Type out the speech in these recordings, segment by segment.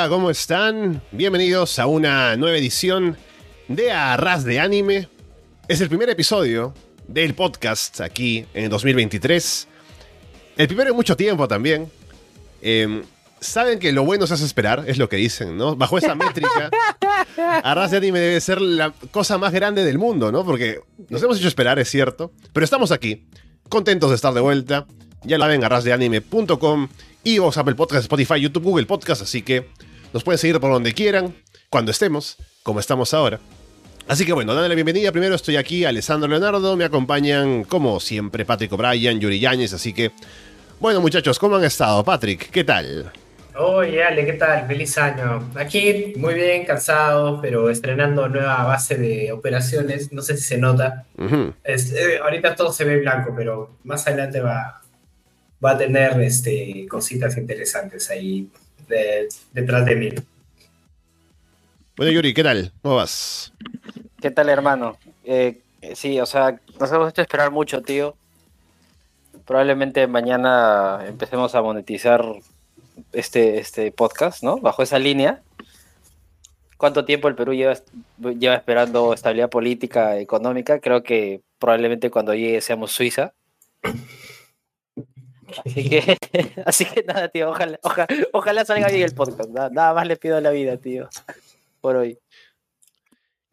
Hola, ¿cómo están? Bienvenidos a una nueva edición de Arras de Anime. Es el primer episodio del podcast aquí en 2023. El primero en mucho tiempo también. Em, Saben que lo bueno se hace esperar, es lo que dicen, ¿no? Bajo esa métrica, Arras de Anime debe ser la cosa más grande del mundo, ¿no? Porque nos hemos hecho esperar, es cierto. Pero estamos aquí, contentos de estar de vuelta. Ya la ven, arrasdeanime.com Evox, Apple Podcast, Spotify, YouTube, Google Podcast, así que nos pueden seguir por donde quieran, cuando estemos, como estamos ahora. Así que bueno, dale la bienvenida. Primero estoy aquí, Alessandro Leonardo. Me acompañan, como siempre, Patrick O'Brien, Yuri Yáñez. Así que, bueno, muchachos, ¿cómo han estado? Patrick, ¿qué tal? Oye, Ale, ¿qué tal? Feliz año. Aquí muy bien, cansado, pero estrenando nueva base de operaciones. No sé si se nota. es, eh, ahorita todo se ve blanco, pero más adelante va, va a tener este, cositas interesantes ahí detrás de mí. Bueno, Yuri, ¿qué tal? ¿Cómo vas? ¿Qué tal, hermano? Eh, sí, o sea, nos hemos hecho esperar mucho, tío. Probablemente mañana empecemos a monetizar este, este podcast, ¿no? Bajo esa línea. ¿Cuánto tiempo el Perú lleva, lleva esperando estabilidad política, económica? Creo que probablemente cuando llegue seamos Suiza. Así que, nada, tío, ojalá, ojalá, salga bien el podcast. Nada, más le pido la vida, tío, por hoy.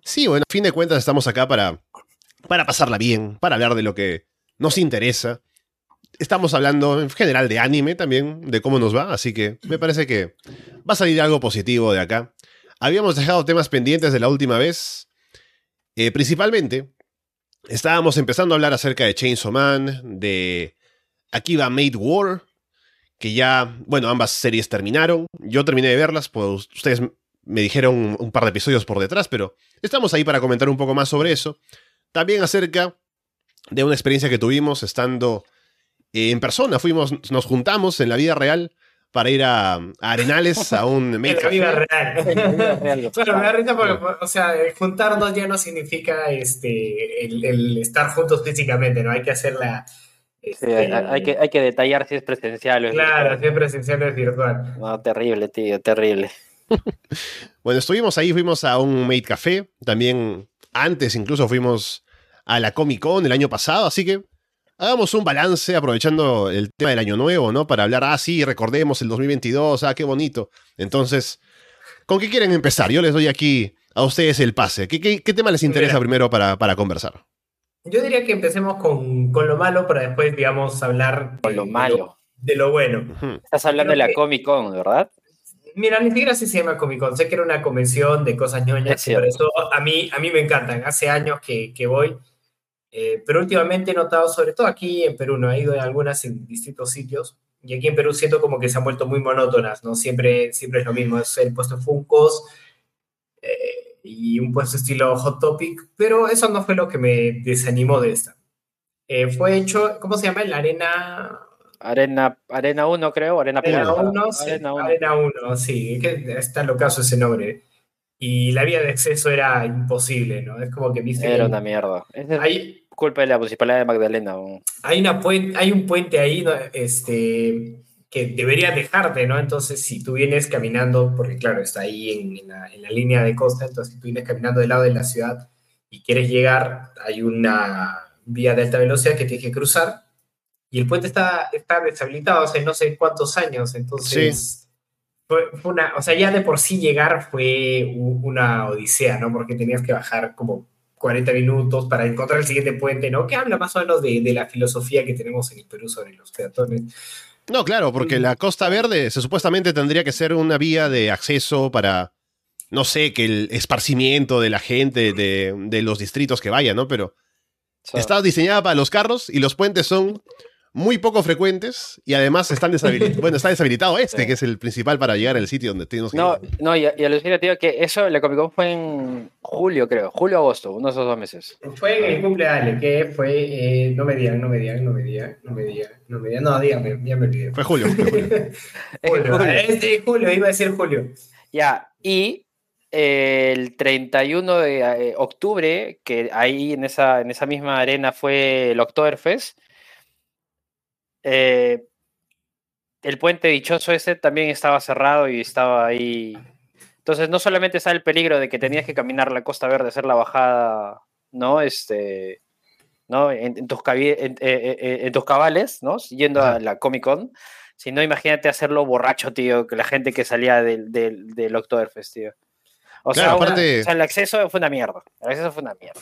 Sí, bueno, a fin de cuentas estamos acá para, para pasarla bien, para hablar de lo que nos interesa. Estamos hablando en general de anime también, de cómo nos va, así que me parece que va a salir algo positivo de acá. Habíamos dejado temas pendientes de la última vez. Eh, principalmente, estábamos empezando a hablar acerca de Chainsaw Man, de Aquí va Made War, que ya, bueno, ambas series terminaron. Yo terminé de verlas, pues ustedes me dijeron un par de episodios por detrás, pero estamos ahí para comentar un poco más sobre eso. También acerca de una experiencia que tuvimos estando en persona. Fuimos, nos juntamos en la vida real para ir a, Arenales a un En la vida real. bueno, me da risa porque, o sea, juntarnos ya no significa este, el estar juntos físicamente, ¿no? Hay que hacer la este, hay, que, hay que detallar si es presencial o es Claro, si es presencial o es virtual. No, terrible, tío, terrible. bueno, estuvimos ahí, fuimos a un Made Café, también antes incluso fuimos a la Comic Con el año pasado, así que hagamos un balance aprovechando el tema del año nuevo, ¿no? Para hablar, ah, sí, recordemos el 2022, ah, qué bonito. Entonces, ¿con qué quieren empezar? Yo les doy aquí a ustedes el pase. ¿Qué, qué, tema les interesa primero para, para conversar? Yo diría que empecemos con, con, lo malo para después, digamos, hablar con lo malo. De lo, bueno. Estás hablando de la Comic Con, ¿verdad? Mira, ni siquiera se llama Comic Con. Sé que era una convención de cosas ñoñas, pero eso a mí, a mí me encantan. Hace años que, que voy. Eh, pero últimamente he notado, sobre todo aquí en Perú, no he ido en algunas en distintos sitios. Y aquí en Perú siento como que se han vuelto muy monótonas, ¿no? Siempre, siempre es lo mismo. Es el puesto Funcos. Eh, y un puesto estilo Hot Topic, pero eso no fue lo que me desanimó de esta. Eh, fue hecho, ¿cómo se llama? La Arena... Arena, Arena 1, creo, Arena, Arena 1. Sí, Arena 1, Arena 1, sí, que está locazo ese nombre. Y la vía de acceso era imposible, ¿no? Es como que viste. Era una mierda. Es hay, culpa de la municipalidad de Magdalena. Hay, una hay un puente ahí, este, que debería dejarte, ¿no? Entonces, si tú vienes caminando, porque claro, está ahí en, la, línea de costa, entonces si tú vienes caminando del lado de la ciudad y quieres llegar, hay una vía de alta velocidad que tienes que cruzar y el puente está, está deshabilitado hace no sé cuántos años, entonces fue, una, o sea, ya de por sí llegar fue una odisea, ¿no? Porque tenías que bajar como 40 minutos para encontrar el siguiente puente, ¿no? Que habla más o menos de, de la filosofía que tenemos en el Perú sobre los peatones. No, claro, porque la Costa Verde se supuestamente tendría que ser una vía de acceso para no sé, que el esparcimiento de la gente de, de los distritos que vayan, ¿no? Pero está diseñada para los carros y los puentes son muy poco frecuentes y además están deshabilitados. bueno, está deshabilitado este, Sí. que es el principal para llegar al sitio donde tenemos que no, ir. no, y, y alucina, tío, que eso, la Comic Con fue en julio, creo. Julio-agosto, uno de esos dos meses. Fue en el cumple de Ale, que fue. eh, no me digan, no me digan, no me digan, no me digan, no me digan. No, dígame, ya me olvidé. Fue julio. fue julio. Julio, Julio. este julio, iba a decir julio. Ya, y eh, el 31 de eh, octubre, que ahí en esa, en esa misma arena fue el Oktoberfest, eh, el puente dichoso ese también estaba cerrado y estaba ahí. Entonces, no solamente está el peligro de que tenías que caminar la Costa Verde, hacer la bajada, ¿no? Este, ¿no? En, en tus, en, eh, eh, en tus cabales, ¿no? Yendo a la Comic Con. Si no, imagínate hacerlo borracho, tío, que la gente que salía del, del, del Oktoberfest, tío. O, sea, Claro, una- aparte- o sea, el acceso fue una mierda. El acceso fue una mierda.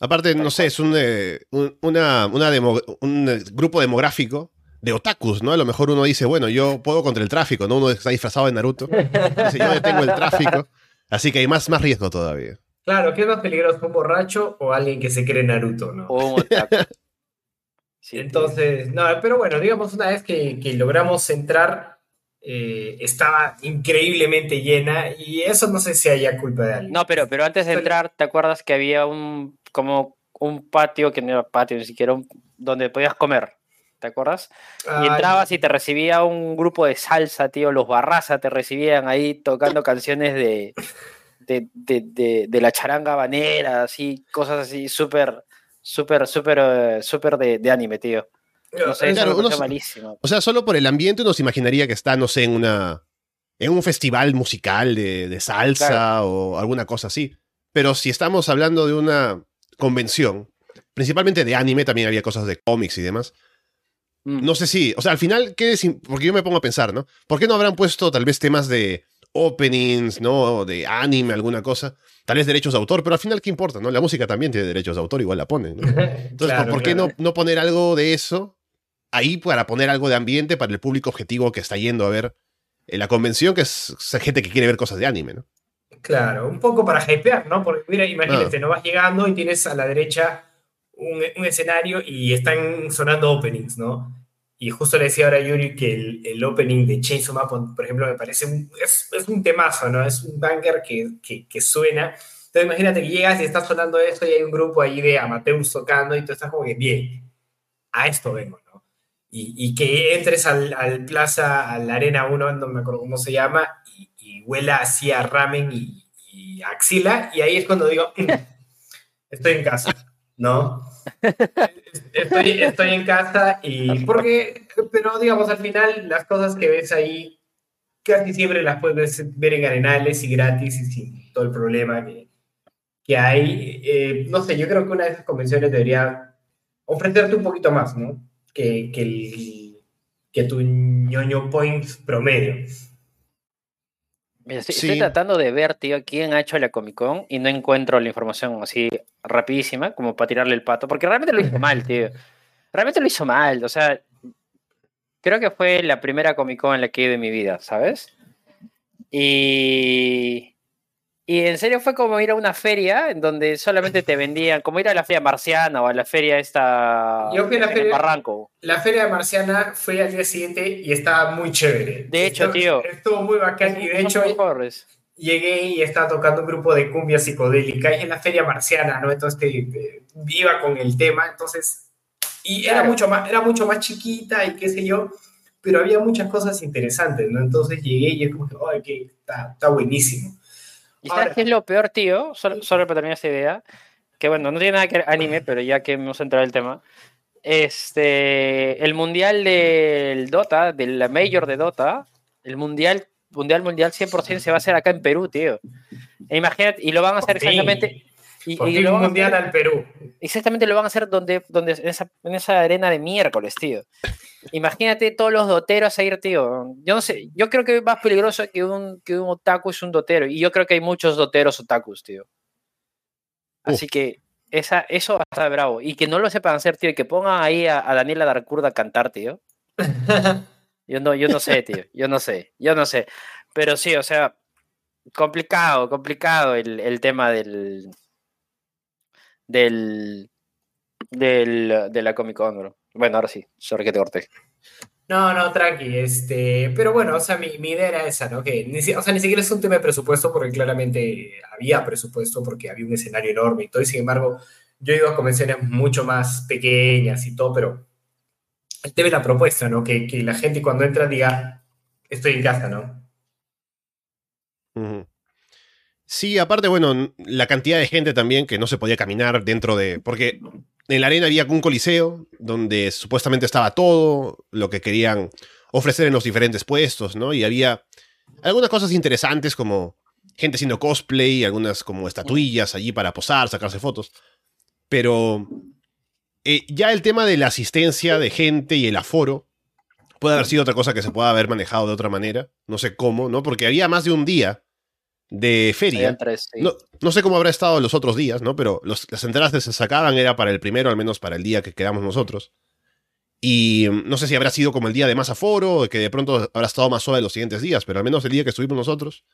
Aparte, no sé, es un, eh, un- una, una demo- un grupo demográfico de otakus, ¿no? A lo mejor uno dice, bueno, yo puedo contra el tráfico, ¿no? Uno está disfrazado de Naruto. Dice, yo detengo el tráfico. Así que hay más, más riesgo todavía. Claro, ¿qué es más peligroso, un borracho o alguien que se cree Naruto, no? O un otaku. Sí. Entonces, no, pero bueno, digamos una vez que, que logramos entrar, eh, estaba increíblemente llena y eso no sé si haya culpa de alguien. No, pero, pero antes de entrar, ¿te acuerdas que había un como un patio, que no era patio ni siquiera, un- donde podías comer? ¿Te acuerdas? Y entrabas y te recibía un grupo de salsa, tío, los Barraza te recibían ahí tocando canciones de, de, de, de- de la charanga banera, así, cosas así, súper, súper, súper, eh, súper de, de anime, tío. No sé, Claro, eso me uno pareció se- malísimo. O sea, solo por el ambiente uno se imaginaría que está, no sé, en una. en un festival musical de, de salsa Claro. o alguna cosa así. Pero si estamos hablando de una convención, principalmente de anime, también había cosas de cómics y demás. Mm. No sé si, o sea, al final, ¿qué es porque yo me pongo a pensar, ¿no? ¿Por qué no habrán puesto tal vez temas de openings, ¿no? De anime, alguna cosa. Tal vez derechos de autor, pero al final, ¿qué importa, no? La música también tiene derechos de autor, igual la ponen, ¿no? Entonces, Claro, ¿por, qué claro. no, no poner algo de eso ahí para poner algo de ambiente para el público objetivo que está yendo a ver eh, la convención, que es, es gente que quiere ver cosas de anime, ¿no? Claro, un poco para hypear, ¿no? Porque mira, imagínate, Ah. no vas llegando y tienes a la derecha un, un escenario y están sonando openings, ¿no? Y justo le decía ahora a Yuri que el, el opening de Chainsaw Man, por ejemplo, me parece un, es, es un temazo, ¿no? Es un banger que, que, que suena. Entonces imagínate que llegas y está sonando esto y hay un grupo ahí de amateurs tocando y tú estás como que, bien, a esto vengo, ¿no? Y, y que entres al, al plaza, a la Arena 1, no me acuerdo cómo se llama, y, y huela así a ramen y, y axila, y ahí es cuando digo, "Mm, estoy en casa, ¿no? Estoy, estoy en casa y porque, pero digamos, al final las cosas que ves ahí casi siempre las puedes ver en arenales y gratis y sin todo el problema que, que hay. Eh, no sé, yo creo que una de esas convenciones debería ofrecerte un poquito más, ¿no? Que, que, el, que tu ñoño point promedio. Estoy, Sí. estoy tratando de ver, tío, quién ha hecho la Comic Con y no encuentro la información así rapidísima como para tirarle el pato, porque realmente lo hizo mal, tío. Realmente lo hizo mal, o sea, creo que fue la primera Comic Con en la que he ido en mi vida, ¿sabes? Y, y en serio fue como ir a una feria en donde solamente te vendían, como ir a la feria marciana o a la feria esta Yo fui a la feria- Barranco. La feria marciana fue al día siguiente y estaba muy chévere. De hecho, Estuvo- tío. Estuvo muy bacán y de hecho llegué y estaba tocando un grupo de cumbia psicodélica en la feria marciana, ¿no? Entonces te, iba con el tema, entonces y era Claro. mucho más era mucho más chiquita y qué sé yo, pero había muchas cosas interesantes, ¿no? Entonces llegué y es como que, ay, que está, está buenísimo. ¿Y sabes qué es lo peor, tío? Solo, solo para terminar esta idea, que bueno, no tiene nada que ver anime, pero ya que hemos entrado en el tema, este, el mundial del Dota, de la Major de Dota, el mundial, mundial, mundial 100% se va a hacer acá en Perú, tío. E imagínate, y lo van a hacer exactamente... Y, Por y lo un van a mundial hacer- al Perú. exactamente lo van a hacer donde, donde en, esa, en esa arena de miércoles, tío. Imagínate todos los doteros a ir, tío. Yo no sé, yo creo que es más peligroso que un, que un otaku es un dotero. Y yo creo que hay muchos doteros otakus, tío. Así que esa, eso va a estar bravo. Y que no lo sepan hacer, tío. Y que pongan ahí a, a Daniela Darkurda a cantar, tío. Yo no, yo no sé, tío. Yo no sé. Yo no sé. Pero sí, o sea, complicado, complicado el, tema del, del, del, de la Comic Con, Bueno, ahora sí, sorry que te corté. No, no, tranqui, este, pero bueno, o sea, mi, idea era esa, ¿no? Que ni, o sea, ni siquiera es un tema de presupuesto porque claramente había presupuesto porque había un escenario enorme y todo, y sin embargo, yo he ido a convenciones mucho más pequeñas y todo, pero el tema es la propuesta, ¿no? Que, que la gente cuando entra diga, estoy en casa, ¿no? Sí, aparte, bueno, la cantidad de gente también que no se podía caminar dentro de. Porque en la arena había un coliseo donde supuestamente estaba todo lo que querían ofrecer en los diferentes puestos, ¿no? Y había algunas cosas interesantes como gente haciendo cosplay, algunas como estatuillas allí para posar, sacarse fotos. Pero eh, ya el tema de la asistencia de gente y el aforo puede haber sido otra cosa que se pueda haber manejado de otra manera. No sé cómo, ¿no? Porque había más de un día de feria. no, sé cómo habrá estado los otros días, ¿no? Pero las entradas que se sacaban era para el primero, al menos para el día que quedamos nosotros. Y mm, no sé si habrá sido como el día de más aforo, o que de pronto habrá estado más suave los siguientes días, pero al menos el día que estuvimos nosotros,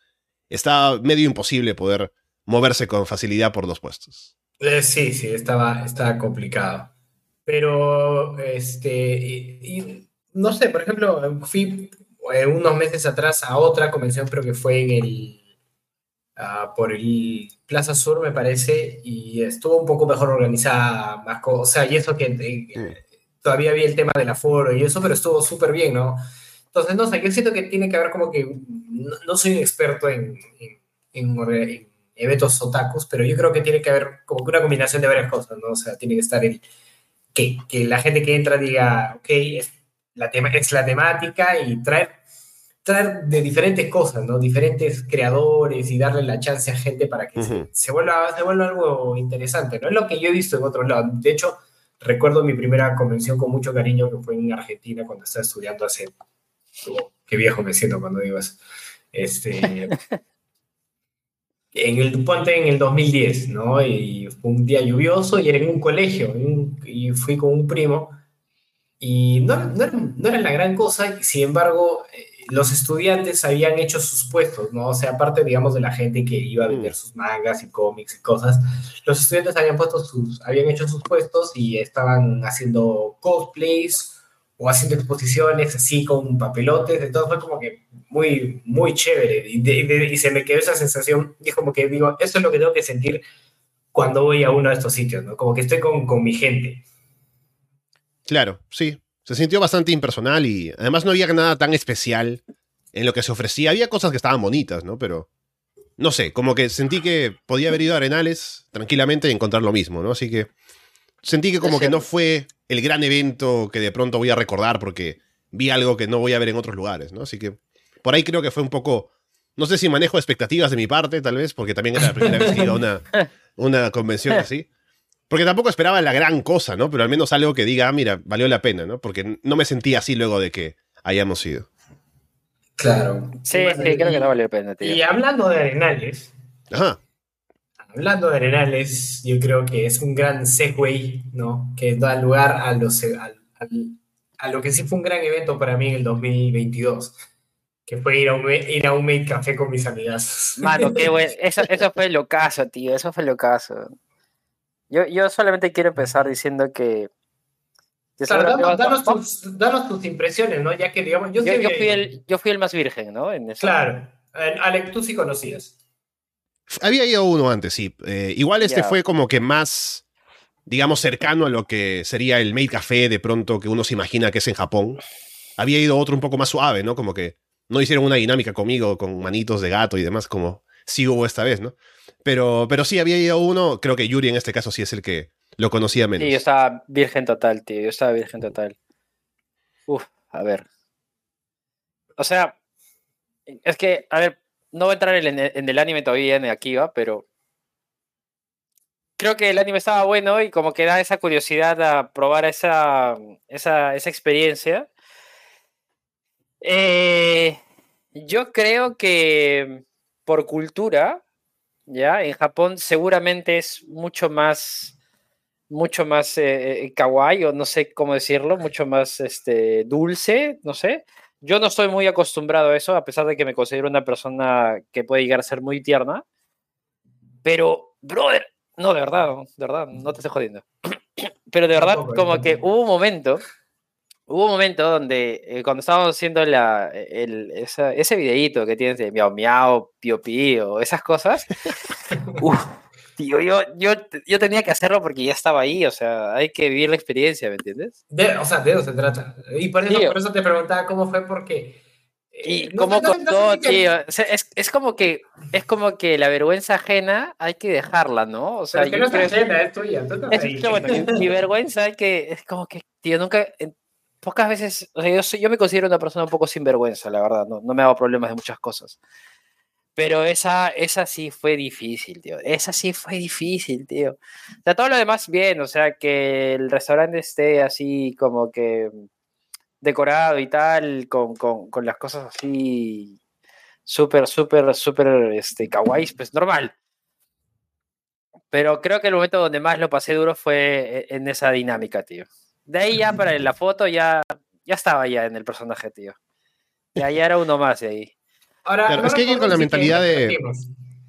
está medio imposible poder moverse con facilidad por los puestos. Eh, sí, sí, estaba, estaba complicado. Pero, este, no sé, por ejemplo, fui eh, unos meses atrás a otra convención, creo que fue en el por el Plaza Sur, me parece, y estuvo un poco mejor organizada, más o sea, y eso que eh, todavía había el tema del aforo y eso, pero estuvo súper bien, ¿no? Entonces, no sé, yo siento que tiene que haber como que, no, soy un experto en, en, eventos otakus, pero yo creo que tiene que haber como que una combinación de varias cosas, ¿no? O sea, tiene que estar el, que, que la gente que entra diga, ok, es la, tema, es la temática y traer traer de diferentes cosas, ¿no? Diferentes creadores y darle la chance a gente para que se, vuelva, se vuelva algo interesante, ¿no? Es lo que yo he visto en otros lados. De hecho, recuerdo mi primera convención con mucho cariño que fue en Argentina cuando estaba estudiando hace... Oh, qué viejo me siento cuando digo eso. Este... en el Ponte en el 2010, ¿no? Y fue un día lluvioso y era en un colegio y fui con un primo y no, no, era, no era la gran cosa, sin embargo, eh, los estudiantes habían hecho sus puestos, ¿no? O sea, aparte, digamos, de la gente que iba a vender mm. sus mangas y cómics y cosas, los estudiantes habían puesto sus, habían hecho sus puestos y estaban haciendo cosplays o haciendo exposiciones así con papelotes, entonces fue como que muy, muy chévere y, se me quedó esa sensación y es como que digo, eso es lo que tengo que sentir cuando voy a uno de estos sitios, ¿no? Como que estoy con, con mi gente. Claro, sí, se sintió bastante impersonal y además no había nada tan especial en lo que se ofrecía. Había cosas que estaban bonitas, ¿no? Pero no sé, como que sentí que podía haber ido a Arenales tranquilamente y encontrar lo mismo, ¿no? Así que sentí que como que no fue el gran evento que de pronto voy a recordar porque vi algo que no voy a ver en otros lugares, ¿no? Así que por ahí creo que fue un poco, no sé si manejo expectativas de mi parte, tal vez, porque también era la primera vez que iba a una, una convención así. Porque tampoco esperaba la gran cosa, ¿no? Pero al menos algo que diga, ah, mira, valió la pena, ¿no? Porque no me sentí así luego de que hayamos ido. Claro. Sí, sí, creo que no valió la pena, tío. Y hablando de Arenales. Ajá. Hablando de Arenales, yo creo que es un gran segue, ¿no? Que da lugar a, los, a, lo que sí fue un gran evento para mí en el 2022 que fue ir a un, ir a un Made Café con mis amigas. Mano, qué bueno. Eso, eso fue lo caso, tío. Eso fue lo caso. Yo, yo solamente quiero empezar diciendo que. danos, tus, impresiones, ¿no? Ya que, digamos, yo, yo, fui, el, yo fui el más virgen, ¿no? Claro. Alex, tú sí conocías. Había ido uno antes, sí. Eh, igual este fue como que más, digamos, cercano a lo que sería el Made Café de pronto que uno se imagina que es en Japón. Había ido otro un poco más suave, ¿no? Como que no hicieron una dinámica conmigo con manitos de gato y demás, como sí hubo esta vez, ¿no? Pero, pero sí, había ido uno, creo que Yuri en este caso sí es el que lo conocía menos. Sí, yo estaba virgen total, tío, yo estaba virgen total. Uf, a ver. O sea, es que, a ver, no voy a entrar en, el anime todavía en Akiva, pero creo que el anime estaba bueno y como que da esa curiosidad a probar esa, esa, esa experiencia. Eh, yo creo que por cultura, ¿ya? En Japón seguramente es mucho más, mucho más eh, eh, kawaii, o no sé cómo decirlo, mucho más este, dulce, no sé. yo no estoy muy acostumbrado a eso, a pesar de que me considero una persona que puede llegar a ser muy tierna. Pero, brother, no, de verdad, de verdad, no te estoy jodiendo. Pero de verdad, como que hubo un momento, hubo un momento donde eh, cuando estábamos haciendo la, el, ese videíto que tienes de miau miau, pío pío, esas cosas, tío, yo, yo, yo tenía que hacerlo porque ya estaba ahí, o sea, hay que vivir la experiencia, ¿me entiendes? o sea, de eso se trata. Y por eso, por eso te preguntaba cómo fue, porque... Y eh, cómo contó, tío. es, es, como que, es como que la vergüenza ajena hay que dejarla, ¿no? O sea, Pero es que no es ajena, es tuya. Es, mi vergüenza es que es como que, tío, nunca, pocas veces, o sea, yo, yo me considero una persona un poco sinvergüenza, la verdad, no, no me hago problemas de muchas cosas. Pero esa, esa sí fue difícil, tío. Esa sí fue difícil, tío. O sea, todo lo demás bien, o sea, que el restaurante esté así como que decorado y tal, con, con, con las cosas así súper, súper, súper este, kawaii, pues normal. Pero creo que el momento donde más lo pasé duro fue e, en esa dinámica, tío. De ahí ya para la foto ya, ya estaba ya en el personaje, tío. Ya, ya era uno más de ahí. Ahora, es que hay que ir con la mentalidad de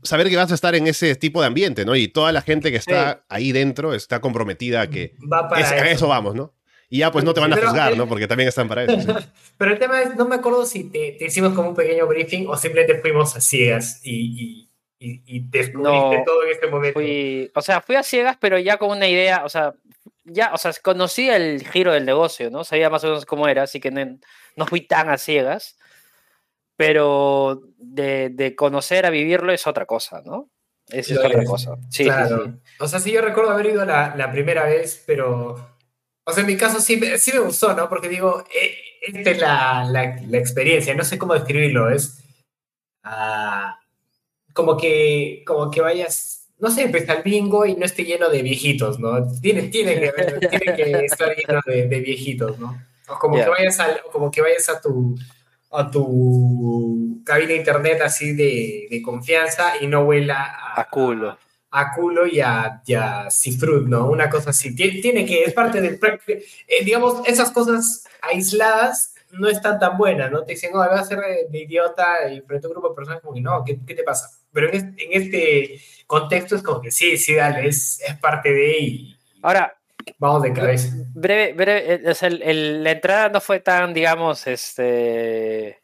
saber que vas a estar en ese tipo de ambiente, ¿no? Y toda la gente que está ahí dentro está comprometida a que a eso vamos, ¿no? Y ya pues no te van a juzgar, ¿no? Porque también están para eso. Pero el tema es, no me acuerdo si te, hicimos como un pequeño briefing o simplemente fuimos a ciegas y, y, y, descubriste todo en este momento. o sea, fui a ciegas, pero ya con una idea, o sea, ya, o sea, conocía el giro del negocio, ¿no? Sabía más o menos cómo era, así que no, no fui tan a ciegas pero de, conocer a vivirlo es otra cosa, ¿no? Es, otra cosa. Sí, claro. O sea, sí, yo recuerdo haber ido la, primera vez, pero. O sea, en mi caso sí, sí me gustó, ¿no? Porque digo, eh, esta es la, experiencia, no sé cómo describirlo, es. Ah, como, que, como que vayas. No sé, empieza el bingo y no esté lleno de viejitos, ¿no? Tiene, tiene, que, tiene que estar lleno de, viejitos, ¿no? O como, que vayas como que vayas a tu, a tu cabina de internet así de, de confianza y no huela a, culo. A, culo y a, ya cifrut, ¿no? Una cosa así. Tiene, que, es parte del... Eh, digamos, esas cosas aisladas no están tan buenas, ¿no? Te dicen, no, voy a ser de idiota y frente a un grupo de personas como que no, ¿qué, qué te pasa? Pero en este, en este, contexto es como que sí, sí, dale, es, es parte de... Y, Ahora, Vamos de cabeza. Breve, breve, eh, la entrada no fue tan, digamos, este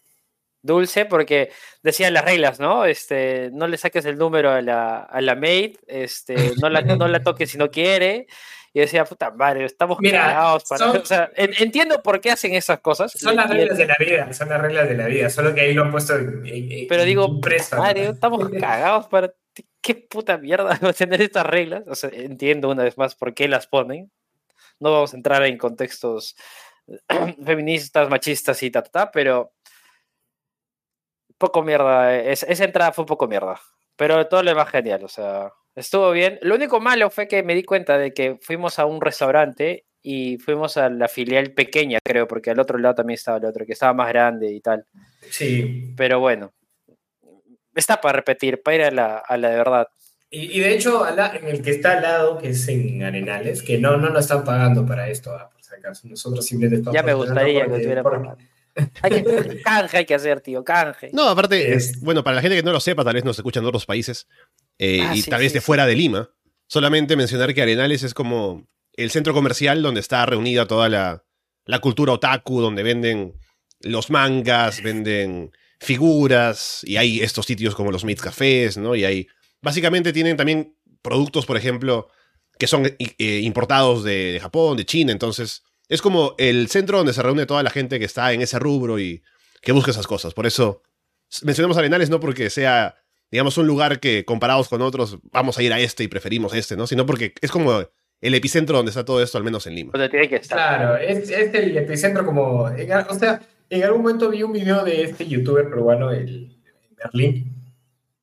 dulce porque decían las reglas, ¿no? Este, no le saques el número a la, a la maid, este, no la, no la toques si no quiere. Y decía, puta madre, estamos cagados para. o sea, entiendo por qué hacen esas cosas. Son las reglas de la vida, son las reglas de la vida, solo que ahí lo han puesto Pero digo, madre, estamos cagados para qué puta mierda va a tener estas reglas. O sea, entiendo una vez más por qué las ponen. No vamos a entrar en contextos feministas, machistas y ta, ta, pero poco mierda. esa entrada fue un poco mierda. Pero todo lo demás genial, o sea, estuvo bien. Lo único malo fue que me di cuenta de que fuimos a un restaurante y fuimos a la filial pequeña, creo, porque al otro lado también estaba el otro, que estaba más grande y tal. Sí. Pero bueno, está para repetir, para ir a la, a la de verdad. Y, de hecho, en el que está al lado, que es en Arenales, que no, no nos están pagando para esto, ah, por si acaso. Nosotros simplemente estamos. Ya me gustaría que estuviera por... hay que, canje hay que hacer, tío, canje. No, aparte, es, bueno, para la gente que no lo sepa, tal vez nos escuchan de otros países eh, ah, y tal vez de fuera de Lima, solamente mencionar que Arenales es como el centro comercial donde está reunida toda la, la cultura otaku, donde venden los mangas, venden figuras, y hay estos sitios como los Meat Cafés, ¿no? Y hay. Básicamente tienen también productos, por ejemplo, que son eh, importados de, Japón, de China, entonces. Es como el centro donde se reúne toda la gente que está en ese rubro y que busca esas cosas. Por eso mencionamos Arenales no porque sea, digamos, un lugar que comparados con otros vamos a ir a este y preferimos este, ¿no? Sino porque es como el epicentro donde está todo esto, al menos en Lima. tiene que estar. Claro, es, es el epicentro como... O sea, en algún momento vi un video de este youtuber peruano, el, Berlín,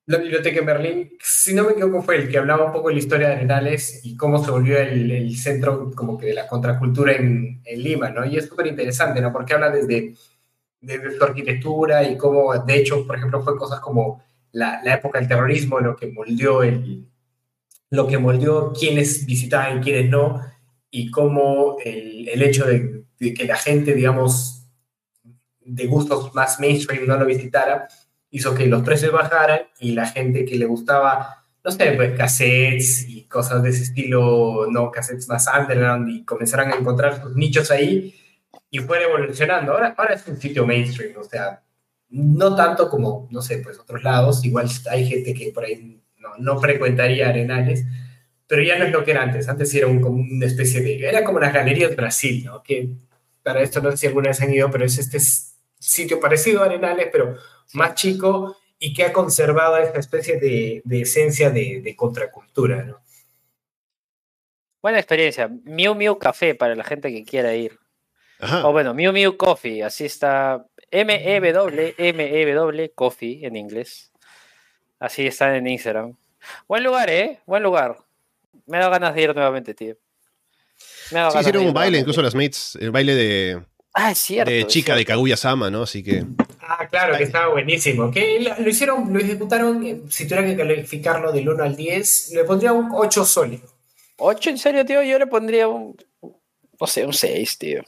la biblioteca en Berlín, si no me equivoco fue el que hablaba un poco de la historia de Arenales y cómo se volvió el, centro como que de la contracultura en, Lima, ¿no? Y es súper interesante, ¿no? Porque habla desde, desde su arquitectura y cómo, de hecho, por ejemplo, fue cosas como la, la época del terrorismo, lo que moldeó el, lo que moldeó quienes visitaban y quienes no, y cómo el, el hecho de, de, que la gente, digamos, de gustos más mainstream no lo visitara, hizo que los precios bajaran y la gente que le gustaba, no sé, pues cassettes y cosas de ese estilo, no cassettes más underground y comenzaran a encontrar sus nichos ahí y fuera evolucionando. Ahora, ahora es un sitio mainstream, o sea, no tanto como, no sé, pues otros lados, igual hay gente que por ahí no, no frecuentaría Arenales, pero ya no es lo que era antes. Antes era un, como una especie de. Era como las galerías Brasil, ¿no? Que para esto no sé si alguna vez han ido, pero es este sitio parecido a Arenales, pero más chico y que ha conservado esta especie de, de esencia de, de, contracultura, ¿no? Buena experiencia. Miu Miu Café para la gente que quiera ir. Ajá. O bueno, Miu Miu Coffee, así está. M-E-W, M-E-W, Coffee en inglés. Así está en Instagram. Buen lugar, ¿eh? Buen lugar. Me da ganas de ir nuevamente, tío. Me sí, hicieron un baile, incluso las mates, el baile de. Ah, es cierto. De chica de Kaguya Sama, ¿no? Así que. Ah, claro, que estaba buenísimo. Que lo, hicieron, lo ejecutaron, eh, si tuviera que calificarlo del 1 al 10, le pondría un 8 sólido. ¿8 en serio, tío? Yo le pondría un. No sé, un 6, tío.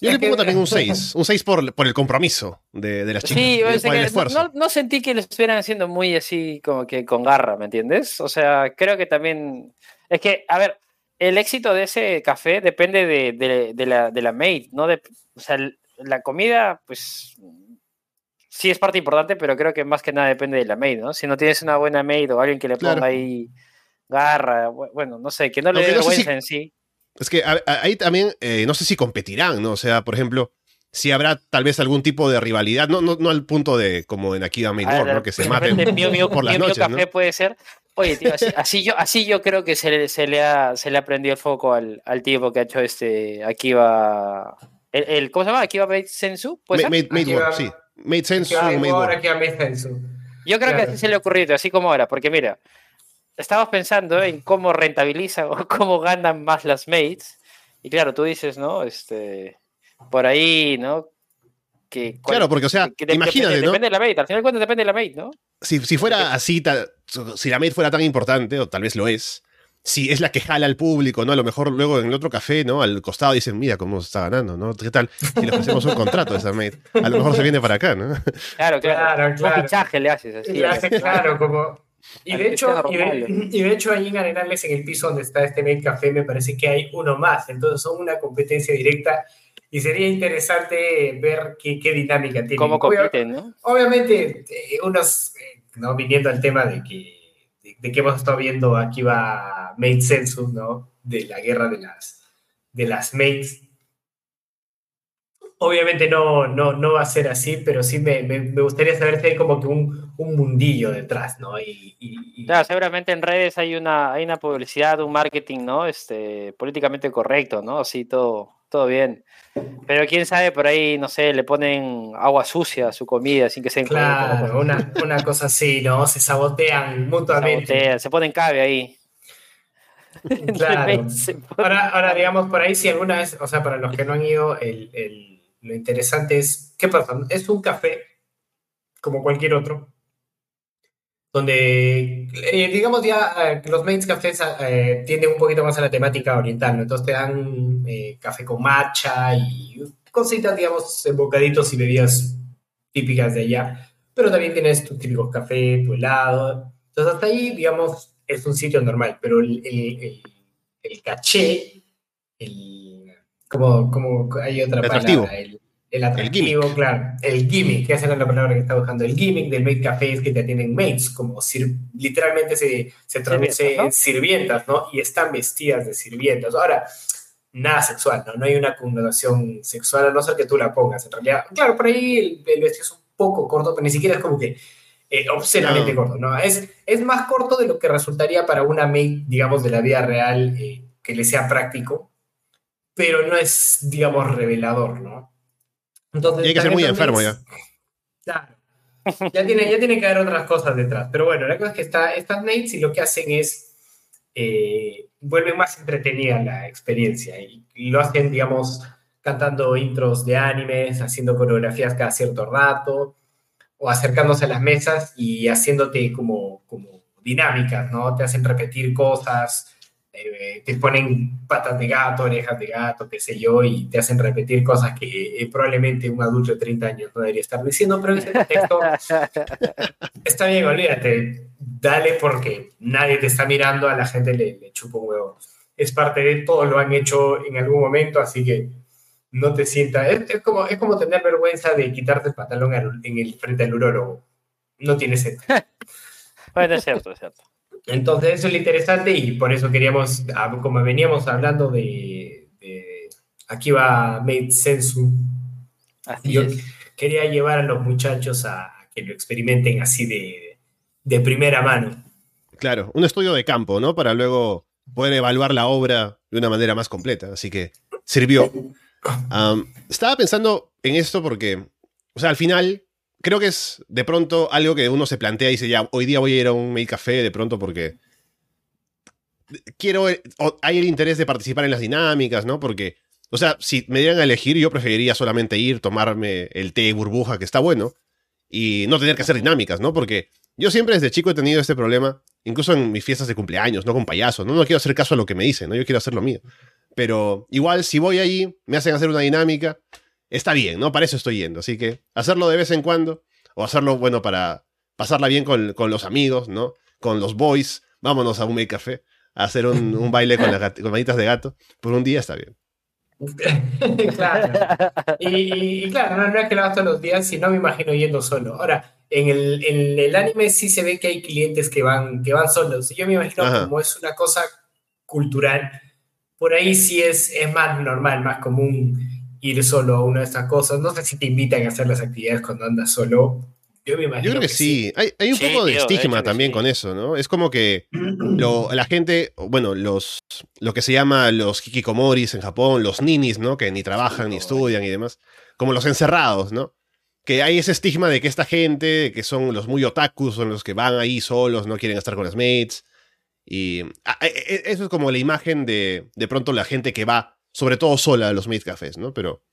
Yo le pongo también un 6, un 6 por, por el compromiso de, de las chicas. Sí, y por el esfuerzo. No, no, sentí que lo estuvieran haciendo muy así como que con garra, ¿me entiendes? O sea, creo que también... Es que, a ver, el éxito de ese café depende de, de, de la, de la maid, ¿no? De, o sea, la comida, pues sí es parte importante, pero creo que más que nada depende de la maid, ¿no? Si no tienes una buena maid o alguien que le ponga ahí garra, bueno, no sé, que no le dé vergüenza en sí. Es que ahí también, eh, no sé si competirán, ¿no? O sea, por ejemplo, si habrá tal vez algún tipo de rivalidad, no, no, no al punto de como en Akiba Maidor, ¿no? Que se maten por las noches, café puede ser. Oye, tío, así, yo, así yo creo que se le, se le, ha, se le ha prendido el foco al, al tipo que ha hecho este. El, el, ¿Cómo se llama? ¿Akiba Made Sensu? Made, made, made sí. Made Sensu. Akiba Made Sensu. Yo creo que así se le ha ocurrido, así como ahora, porque mira, estamos pensando en cómo rentabilizan o cómo ganan más las mates. Y claro, tú dices, ¿no? Este, por ahí, ¿no? Que, claro, porque, o sea, imagínate, ¿no? Depende de la mate, al final cuentas depende de la mate, ¿no? Si, si fuera así, si la mate fuera tan importante, o tal vez lo es, si es la que jala al público, ¿no? A lo mejor luego en el otro café, ¿no? Al costado dicen, mira cómo se está ganando, ¿no? ¿Qué tal? Si le ofrecemos un contrato a esa mate, a lo mejor se viene para acá, ¿no? Claro, claro, claro. Un fichaje le haces así. Le hace, claro, como y de, hecho, y, de, hecho, ahí en Arenales, en el piso donde está este mail café, me parece que hay uno más. Entonces son una competencia directa y sería interesante ver qué, qué dinámica tienen. Cómo compiten, ¿no? Obviamente, eh, unos, eh, ¿no? viniendo al tema de que, de, que hemos estado viendo aquí va Made Census, ¿no? De la guerra de las, de las mates Obviamente no, no, no va a ser así, pero sí me, me, gustaría saber si hay como que un, un mundillo detrás, ¿no? Y, y, Claro, seguramente en redes hay una, hay una publicidad, un marketing, ¿no? Este, políticamente correcto, ¿no? Así todo, todo bien. Pero quién sabe, por ahí, no sé, le ponen agua sucia a su comida sin que se Claro, una, una cosa así, ¿no? Se sabotean mutuamente. Se, sabotean, se ponen cabe ahí. Claro. Ahora, ahora, digamos, por ahí, si alguna vez, o sea, para los que no han ido, el, el lo interesante es, ¿qué pasa? Es un café, como cualquier otro, donde, eh, digamos ya, eh, los mains cafés eh, tienden un poquito más a la temática oriental, ¿no? Entonces te dan café con matcha y cositas, digamos, bocaditos y bebidas típicas de allá, pero también tienes tu típico café, tu helado. Entonces hasta ahí, digamos, es un sitio normal, pero el, el, el caché, el como, como hay otra palabra, el, el atractivo, el claro. El gimmick, que esa era la palabra que estaba buscando. El gimmick del made café es que te tienen mates, como literalmente se, se traduce en sirvientas, ¿no? Y están vestidas de sirvientas. Ahora, nada sexual, ¿no? No hay una connotación sexual, a no ser que tú la pongas. En realidad, claro, por ahí el, el vestido es un poco corto, pero ni siquiera es como que eh, obscenamente corto, ¿no? Es, es más corto de lo que resultaría para una maid, digamos, de la vida real eh, que le sea práctico pero no es, digamos, revelador, ¿no? Entonces, tiene que ser muy enfermo ya. Claro. Ya tiene, ya tiene que haber otras cosas detrás. Pero bueno, la cosa es que está, estas mates y lo que hacen es eh, vuelven más entretenida la experiencia y, lo hacen, digamos, cantando intros de animes, haciendo coreografías cada cierto rato o acercándose a las mesas y haciéndote como, como dinámicas, ¿no? Te hacen repetir cosas, eh, te ponen patas de gato, orejas de gato, qué sé yo, y te hacen repetir cosas que eh, probablemente un adulto de 30 años no debería estar diciendo, pero ese texto está bien, olvídate, dale porque nadie te está mirando, a la gente le, le chupa un huevo. Es parte de todos lo han hecho en algún momento, así que no te sientas. Es, como, es como tener vergüenza de quitarte el pantalón en el frente al urólogo. No tiene sentido. bueno, es cierto, es cierto. Entonces, eso es lo interesante y por eso queríamos, ah, como veníamos hablando de, aquí va Made Sensu, yo quería llevar a los muchachos a, que lo experimenten así de, de primera mano. Claro, un estudio de campo, ¿no? Para luego poder evaluar la obra de una manera más completa. Así que sirvió. estaba pensando en esto porque, o sea, al final, creo que es de pronto algo que uno se plantea y dice, ya, hoy día voy a ir a un mail café de pronto porque quiero, hay el interés de participar en las dinámicas, ¿no? Porque, o sea, si me dieran a elegir, yo preferiría solamente ir, tomarme el té burbuja, que está bueno, y no tener que hacer dinámicas, ¿no? Porque yo siempre desde chico he tenido este problema, incluso en mis fiestas de cumpleaños, no con payasos, ¿no? No quiero hacer caso a lo que me dicen, ¿no? Yo quiero hacer lo mío. Pero igual, si voy ahí, me hacen hacer una dinámica, está bien, ¿no? Para eso estoy yendo. Así que hacerlo de vez en cuando, o hacerlo, bueno, para pasarla bien con, los amigos, ¿no? Con los boys, vámonos a un make café, a hacer un, baile con las con manitas de gato, por un día está bien. claro. Y, claro, no, es que lo hagas todos los días, sino me imagino yendo solo. Ahora, en el, en el, anime sí se ve que hay clientes que van, que van solos. Yo me imagino como es una cosa cultural, por ahí sí es, es más normal, más común ir solo a una de estas cosas. No sé si te invitan a hacer las actividades cuando andas solo. Yo me imagino. Yo creo que, sí. Hay, hay, un poco de estigma también con eso, ¿no? Es como que la gente, bueno, los lo que se llama los hikikomoris en Japón, los ninis, ¿no? Que ni trabajan, ni estudian y demás. Como los encerrados, ¿no? Que hay ese estigma de que esta gente, que son los muy otakus, son los que van ahí solos, no quieren estar con las mates. Y ah, e, e, eso es como la imagen de, de pronto la gente que va, sobre todo sola, los maid cafés, ¿no? Pero,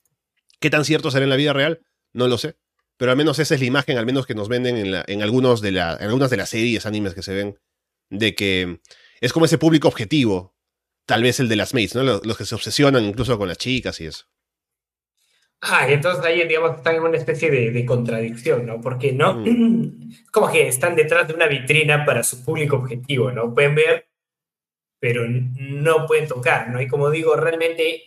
¿qué tan cierto será en la vida real? No lo sé. Pero al menos esa es la imagen, al menos que nos venden en, en algunos de la, en algunas de las series, animes que se ven, de que es como ese público objetivo, tal vez el de las mates, ¿no? Los, que se obsesionan incluso con las chicas y eso. Ah, y entonces ahí, digamos, están en una especie de, contradicción, ¿no? Porque no, mm. como que están detrás de una vitrina para su público objetivo, ¿no? Pueden ver, pero no pueden tocar, ¿no? Y como digo, realmente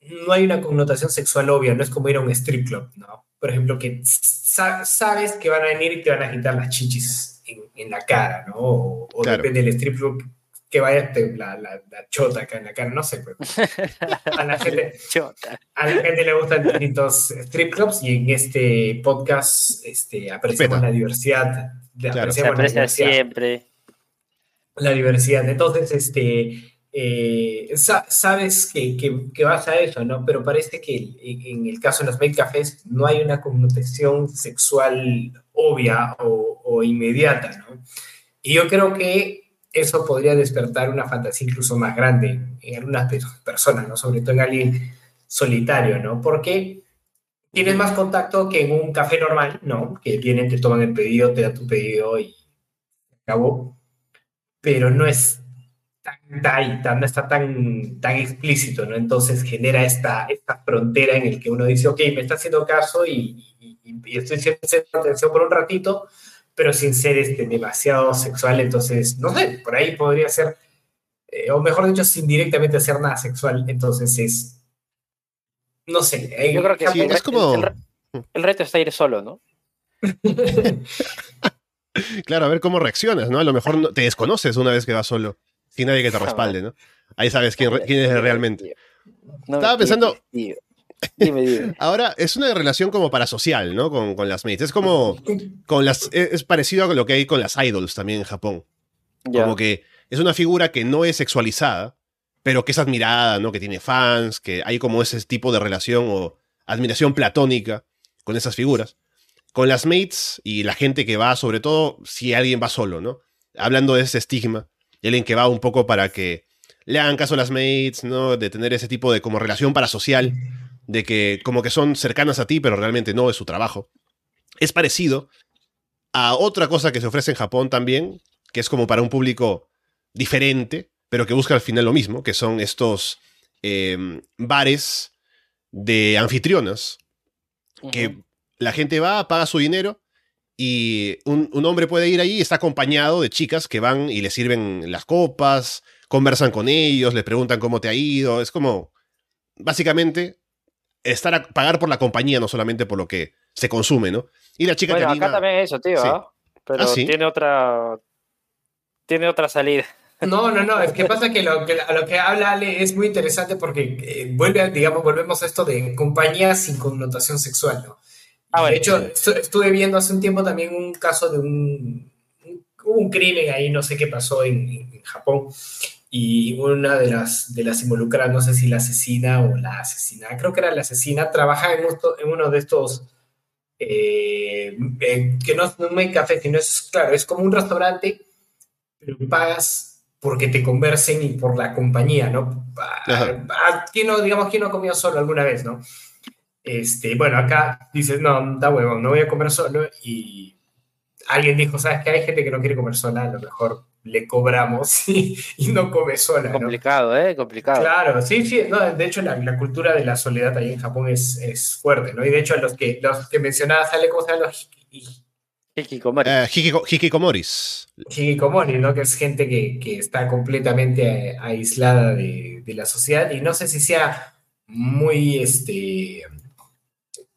no hay una connotación sexual obvia, no es como ir a un strip club, ¿no? Por ejemplo, que sabes que van a venir y te van a agitar las chichis en, la cara, ¿no? O, depende del strip club que vaya la, la, chota acá en la cara, no sé. Pero a, la gente, a la gente le gustan distintos strip clubs y en este podcast este, apreciamos la diversidad. Apreciamos la diversidad. siempre. La diversidad. Entonces, este, eh, sabes que, que, vas a eso, ¿no? Pero parece que en el caso de los make cafés no hay una connotación sexual obvia o, o inmediata, ¿no? Y yo creo que eso podría despertar una fantasía incluso más grande en algunas personas, ¿no? Sobre todo en alguien solitario, ¿no? Porque tienes más contacto que en un café normal, ¿no? Que vienen, te toman el pedido, te dan tu pedido y acabó. Pero no es tan, tan, no está tan, tan explícito, ¿no? Entonces genera esta, esta frontera en el que uno dice, ok, me está haciendo caso y, estoy haciendo atención por un ratito, pero sin ser este, demasiado sexual, entonces, no sé, por ahí podría ser, eh, o mejor dicho, sin directamente hacer nada sexual, entonces es, no sé. Yo creo que sí, es como... El, reto está ir solo, ¿no? claro, a ver cómo reaccionas, ¿no? A lo mejor te desconoces una vez que vas solo, sin nadie que te respalde, ¿no? Ahí sabes quién, quién es realmente. Estaba pensando, Ahora, es una relación como parasocial, ¿no? Con, con las mates. Es como. Con las, es parecido a lo que hay con las idols también en Japón. Como que es una figura que no es sexualizada, pero que es admirada, ¿no? Que tiene fans, que hay como ese tipo de relación o admiración platónica con esas figuras. Con las mates y la gente que va, sobre todo si alguien va solo, ¿no? Hablando de ese estigma, alguien que va un poco para que le hagan caso a las mates, ¿no? De tener ese tipo de como relación parasocial de que como que son cercanas a ti, pero realmente no es su trabajo. Es parecido a otra cosa que se ofrece en Japón también, que es como para un público diferente, pero que busca al final lo mismo, que son estos em, bares de anfitrionas, que la gente va, paga su dinero y un, un, hombre puede ir ahí y está acompañado de chicas que van y le sirven las copas, conversan con ellos, le preguntan cómo te ha ido. Es como, básicamente, estar a pagar por la compañía, no solamente por lo que se consume, ¿no? Y la chica bueno, acá también eso, tío, ¿ah? Pero ah, tiene otra. Tiene otra salida. No, no, no, es que pasa que lo que, lo que habla Ale es muy interesante porque eh, vuelve, digamos, volvemos a esto de compañía sin connotación sexual, ¿no? Ah, de hecho, estuve viendo hace un tiempo también un caso de un, un crimen ahí, no sé qué pasó en, en Japón, y una de las, de las involucradas, no sé si la asesina o la asesina, creo que era la asesina, trabaja en, en uno de estos, eh, que no, no es café, sino es, claro, es como un restaurante, pero pagas porque te conversen y por la compañía, ¿no? ¿Quién no, digamos, quién no ha comido solo alguna vez, no? Este, bueno, acá dices, no, da huevo, no voy a comer solo y alguien dijo, ¿sabes que Hay gente que no quiere comer sola, a lo mejor le cobramos y, no come sola. Complicado, ¿eh? Complicado. Claro, sí, sí. No, de hecho, la, la, cultura de la soledad ahí en Japón es, es fuerte, ¿no? Y de hecho, los que, los que mencionaba, sale como se llama los Hikikomoris. Uh, hikikomoris. Hikikomoris, ¿no? Que es gente que, que está completamente aislada de, de, la sociedad y no sé si sea muy, este,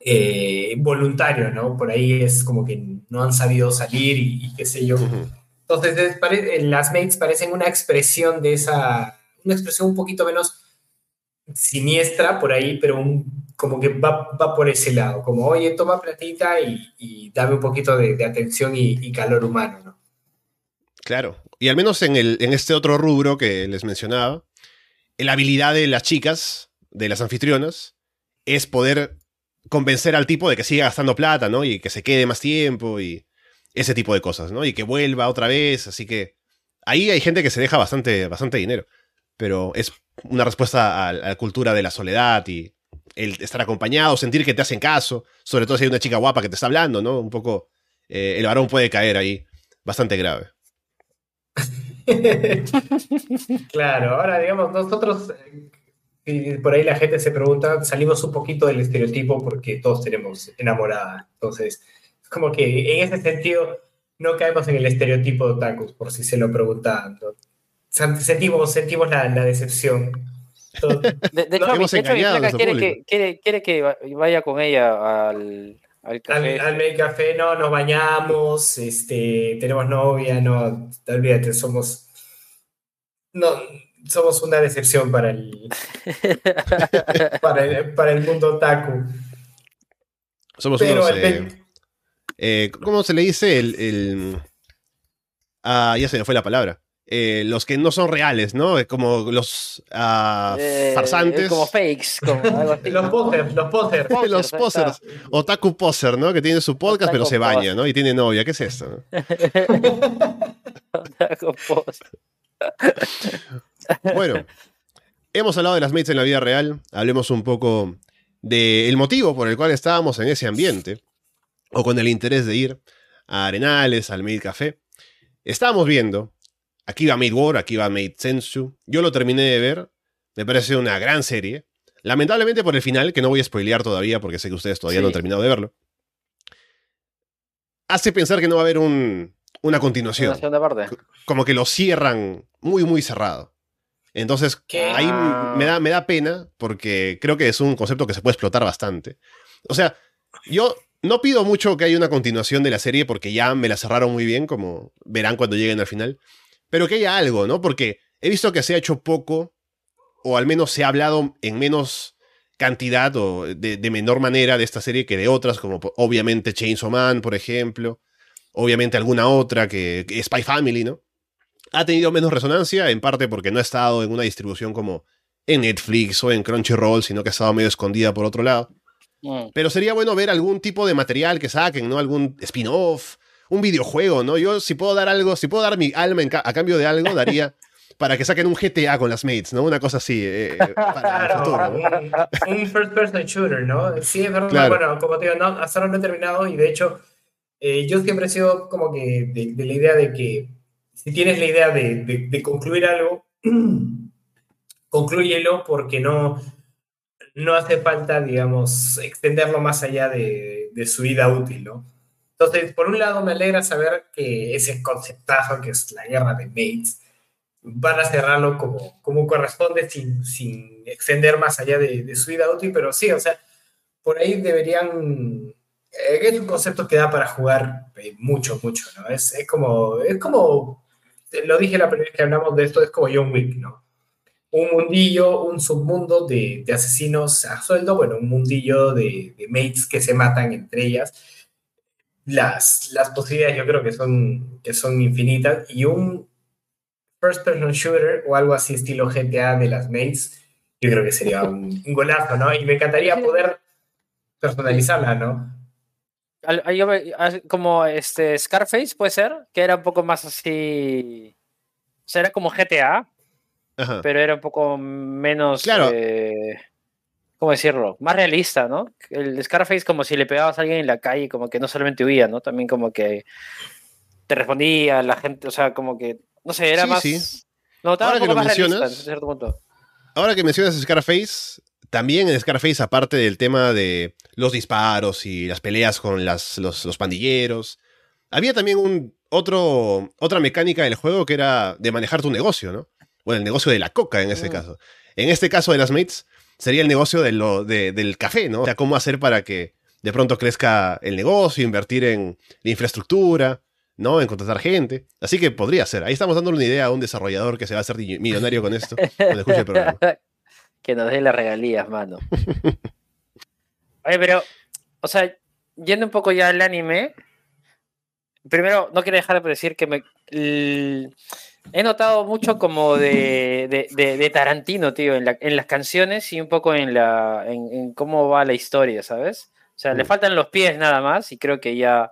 eh, voluntario, ¿no? Por ahí es como que no han sabido salir y, qué sé yo. Entonces, las mates parecen una expresión de esa, una expresión un poquito menos siniestra por ahí, pero como que va, va, por ese lado, como, oye, toma platita y, dame un poquito de, atención y, calor humano, ¿no? Claro, y al menos en, el, en este otro rubro que les mencionaba, la habilidad de las chicas, de las anfitrionas, es poder convencer al tipo de que siga gastando plata, ¿no? Y que se quede más tiempo y ese tipo de cosas, ¿no? Y que vuelva otra vez, así que ahí hay gente que se deja bastante, bastante dinero, pero es una respuesta a, la cultura de la soledad y el estar acompañado, sentir que te hacen caso, sobre todo si hay una chica guapa que te está hablando, ¿no? Un poco eh, el varón puede caer ahí bastante grave. claro, ahora digamos, nosotros, y por ahí la gente se pregunta, salimos un poquito del estereotipo porque todos tenemos enamorada, entonces como que en ese sentido no caemos en el estereotipo de otakus, por si se lo preguntaban. Sentimos, sentimos la, la decepción. de, de, hecho, quiere, que, quiere, quiere, que vaya con ella al, al café. Al, al café, no, nos bañamos, este, tenemos novia, no, olvídate, somos. No, somos una decepción para el, para el, para el mundo otaku. Somos Pero unos, eh, eh, ¿Cómo se le dice? El, Ah, ya se me fue la palabra. Eh, los que no son reales, ¿no? Como los uh, farsantes. como fakes, como algo así. los posers, los posers. los posers. Otaku poser, ¿no? Que tiene su podcast, pero se baña, ¿no? Y tiene novia. ¿Qué es esto? Otaku poser. Bueno, hemos hablado de las mates en la vida real. Hablemos un poco del motivo por el cual estábamos en ese ambiente o con el interés de ir a Arenales, al Made Café. Estábamos viendo, aquí va Made War, aquí va Made Sensu. Yo lo terminé de ver, me parece una gran serie. Lamentablemente por el final, que no voy a spoilear todavía porque sé que ustedes todavía no han terminado de verlo. Hace pensar que no va a haber un, una continuación. Como que lo cierran muy, muy cerrado. Entonces, ahí me da, me da pena porque creo que es un concepto que se puede explotar bastante. O sea, yo no pido mucho que haya una continuación de la serie porque ya me la cerraron muy bien, como verán cuando lleguen al final. Pero que haya algo, ¿no? Porque he visto que se ha hecho poco, o al menos se ha hablado en menos cantidad o de, menor manera de esta serie que de otras, como obviamente Chainsaw Man, por ejemplo. Obviamente alguna otra que, que Spy Family, ¿no? Ha tenido menos resonancia, en parte porque no ha estado en una distribución como en Netflix o en Crunchyroll, sino que ha estado medio escondida por otro lado. Mm. Pero sería bueno ver algún tipo de material que saquen, ¿no? Algún spin-off, un videojuego, ¿no? Yo si puedo dar algo, si puedo dar mi alma a cambio de algo, daría para que saquen un GTA con las mates, ¿no? Una cosa así eh, eh, para el futuro. Un, first person shooter, ¿no? Sí, es verdad. Bueno, como te digo, no, hasta ahora no he terminado y de hecho eh, yo siempre he sido como que de, la idea de que si tienes la idea de, de, concluir algo, conclúyelo porque no, no hace falta, digamos, extenderlo más allá de, de, su vida útil, ¿no? Entonces, por un lado, me alegra saber que ese conceptazo que es la guerra de mates van a cerrarlo como, como corresponde sin, sin extender más allá de, de, su vida útil, pero sí, o sea, por ahí deberían... Eh, es un concepto que da para jugar eh, mucho, mucho, ¿no? Es, es, como, es como, lo dije la primera vez que hablamos de esto, es como John Wick, ¿no? un mundillo, un submundo de, de, asesinos a sueldo, bueno, un mundillo de, de, mates que se matan entre ellas. Las, las posibilidades yo creo que son, que son infinitas y un first person shooter o algo así estilo GTA de las mates, yo creo que sería un, un golazo, ¿no? Y me encantaría poder personalizarla, ¿no? Como este Scarface puede ser, que era un poco más así, o sea, era como GTA, Ajá. pero era un poco menos, claro. eh, ¿cómo decirlo? Más realista, ¿no? El Scarface como si le pegabas a alguien en la calle, como que no solamente huía, ¿no? También como que te respondía la gente, o sea, como que, no sé, era sí, más... Sí. No, estaba ahora un poco que más mencionas, realista en cierto punto. Ahora que mencionas Scarface, también en Scarface, aparte del tema de los disparos y las peleas con las, los, los pandilleros, había también un, otro, otra mecánica del juego que era de manejar tu negocio, ¿no? Bueno, el negocio de la coca en ese mm. caso. En este caso de las mates, sería el negocio de lo, de, del café, ¿no? O sea, cómo hacer para que de pronto crezca el negocio, invertir en la infraestructura, ¿no? En contratar gente. Así que podría ser. Ahí estamos dando una idea a un desarrollador que se va a hacer millonario con esto cuando escuche el programa. que nos dé las regalías, mano. Oye, pero, o sea, yendo un poco ya al anime, primero, no quiero dejar de decir que me. He notado mucho como de, de, de, de Tarantino, tío, en, la, en, las canciones y un poco en, la, en, en, cómo va la historia, ¿sabes? O sea, mm. le faltan los pies nada más y creo que ya,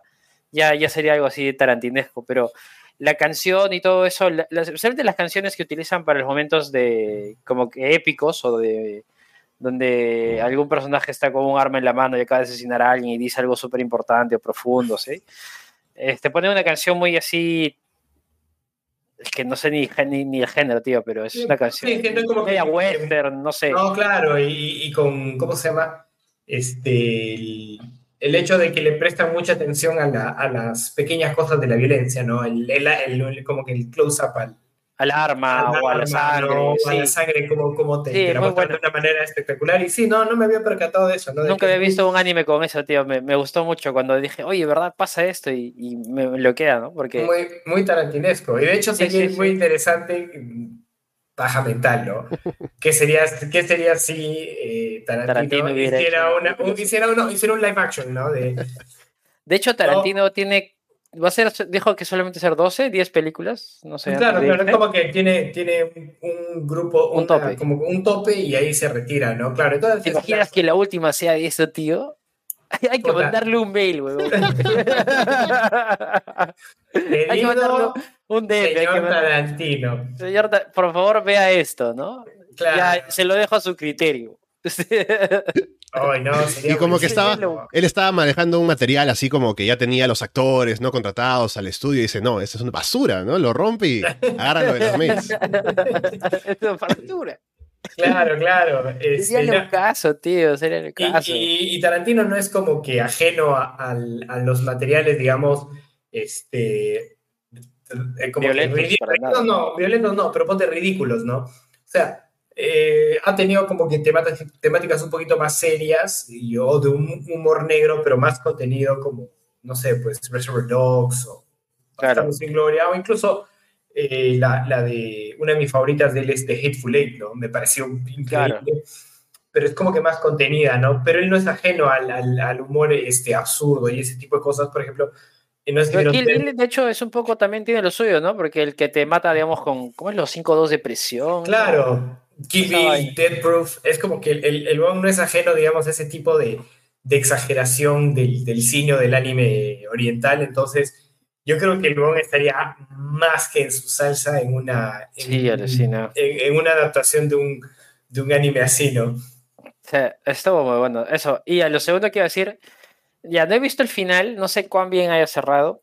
ya, ya sería algo así tarantinesco, pero la canción y todo eso, la, especialmente las canciones que utilizan para los momentos de como que épicos o de donde algún personaje está con un arma en la mano y acaba de asesinar a alguien y dice algo súper importante o profundo, ¿sí? Este, pone una canción muy así es que no sé ni, ni, ni, el género, tío, pero es una canción sí, no es como media que, western, no sé. No, claro, y, y, con, ¿cómo se llama? Este, el, el, hecho de que le prestan mucha atención a, la, a las pequeñas cosas de la violencia, ¿no? El, el, el como que el close-up al, al arma al o a la sangre. ¿no? sí. a la sangre, como, como te, Sí, te muy bueno. de una manera espectacular. Y sí, no, no me había percatado de eso, ¿no? De Nunca que había visto un anime con eso, tío. Me, me gustó mucho cuando dije, oye, ¿verdad? Pasa esto y, y me, me lo queda, ¿no? Porque Muy, muy tarantinesco. Y de hecho sería sí, muy interesante, paja mental, ¿no? ¿Qué sería, qué sería si eh, Tarantino, hiciera, una, un, hiciera, uno, hiciera un live action, ¿no? De, De hecho, Tarantino tiene. Va a ser, dijo que solamente ser 12, 10 películas. No sé. claro, de claro, es como que tiene, tiene un, grupo, Un una- tope. como un tope y ahí se retira, ¿no? Claro, entonces. ¿Te imaginas que la última sea eso, tío? Hay que mandarle un mail, weón. Hay que un DM. que señor mandar- Tarantino. Señor, por favor, vea esto, ¿no? Claro. Ya se lo dejo a su criterio. Ay, no, sería Y como que estaba, él estaba manejando un material así como que ya tenía los actores no contratados al estudio y dice, no, esto es una basura, ¿no? Lo rompe y agárralo de mates. Esto es factura. Claro, claro. Este, Sería el no- caso, tío. Sería el Y, caso. y- y Tarantino no es como que ajeno a, al- a los materiales, digamos, este, como Violentos, que para nada. no, violentos no, pero ponte ridículos, ¿no? O sea, eh, ha tenido como que temáticas, un poquito más serias y, o de un humor negro, pero más contenido como, no sé, pues Reservoir Dogs o Claro. Sin Gloria, o incluso eh, la, la de una de mis favoritas de él es The Hateful Eight, ¿no? Me pareció increíble. Claro. Pero es como que más contenida, ¿no? Pero él no es ajeno al, al, al humor este, absurdo y ese tipo de cosas, por ejemplo. Y no vieron Kill Death- Bill, de hecho, es un poco también tiene lo suyo, ¿no? Porque el que te mata, digamos, con. ¿Cómo es los 5-2 de presión? Claro, Kill Estaba Bill. Death Proof, es como que el, el, el no es ajeno, digamos, a ese tipo de, de exageración del, del cine del anime oriental, entonces yo creo que el weón estaría más que en su salsa en una, en, Sí, en, en una adaptación de un, de un anime así, ¿no? Sea, estuvo muy bueno. Eso. Y a lo segundo que iba a decir, ya no he visto el final, no sé cuán bien haya cerrado,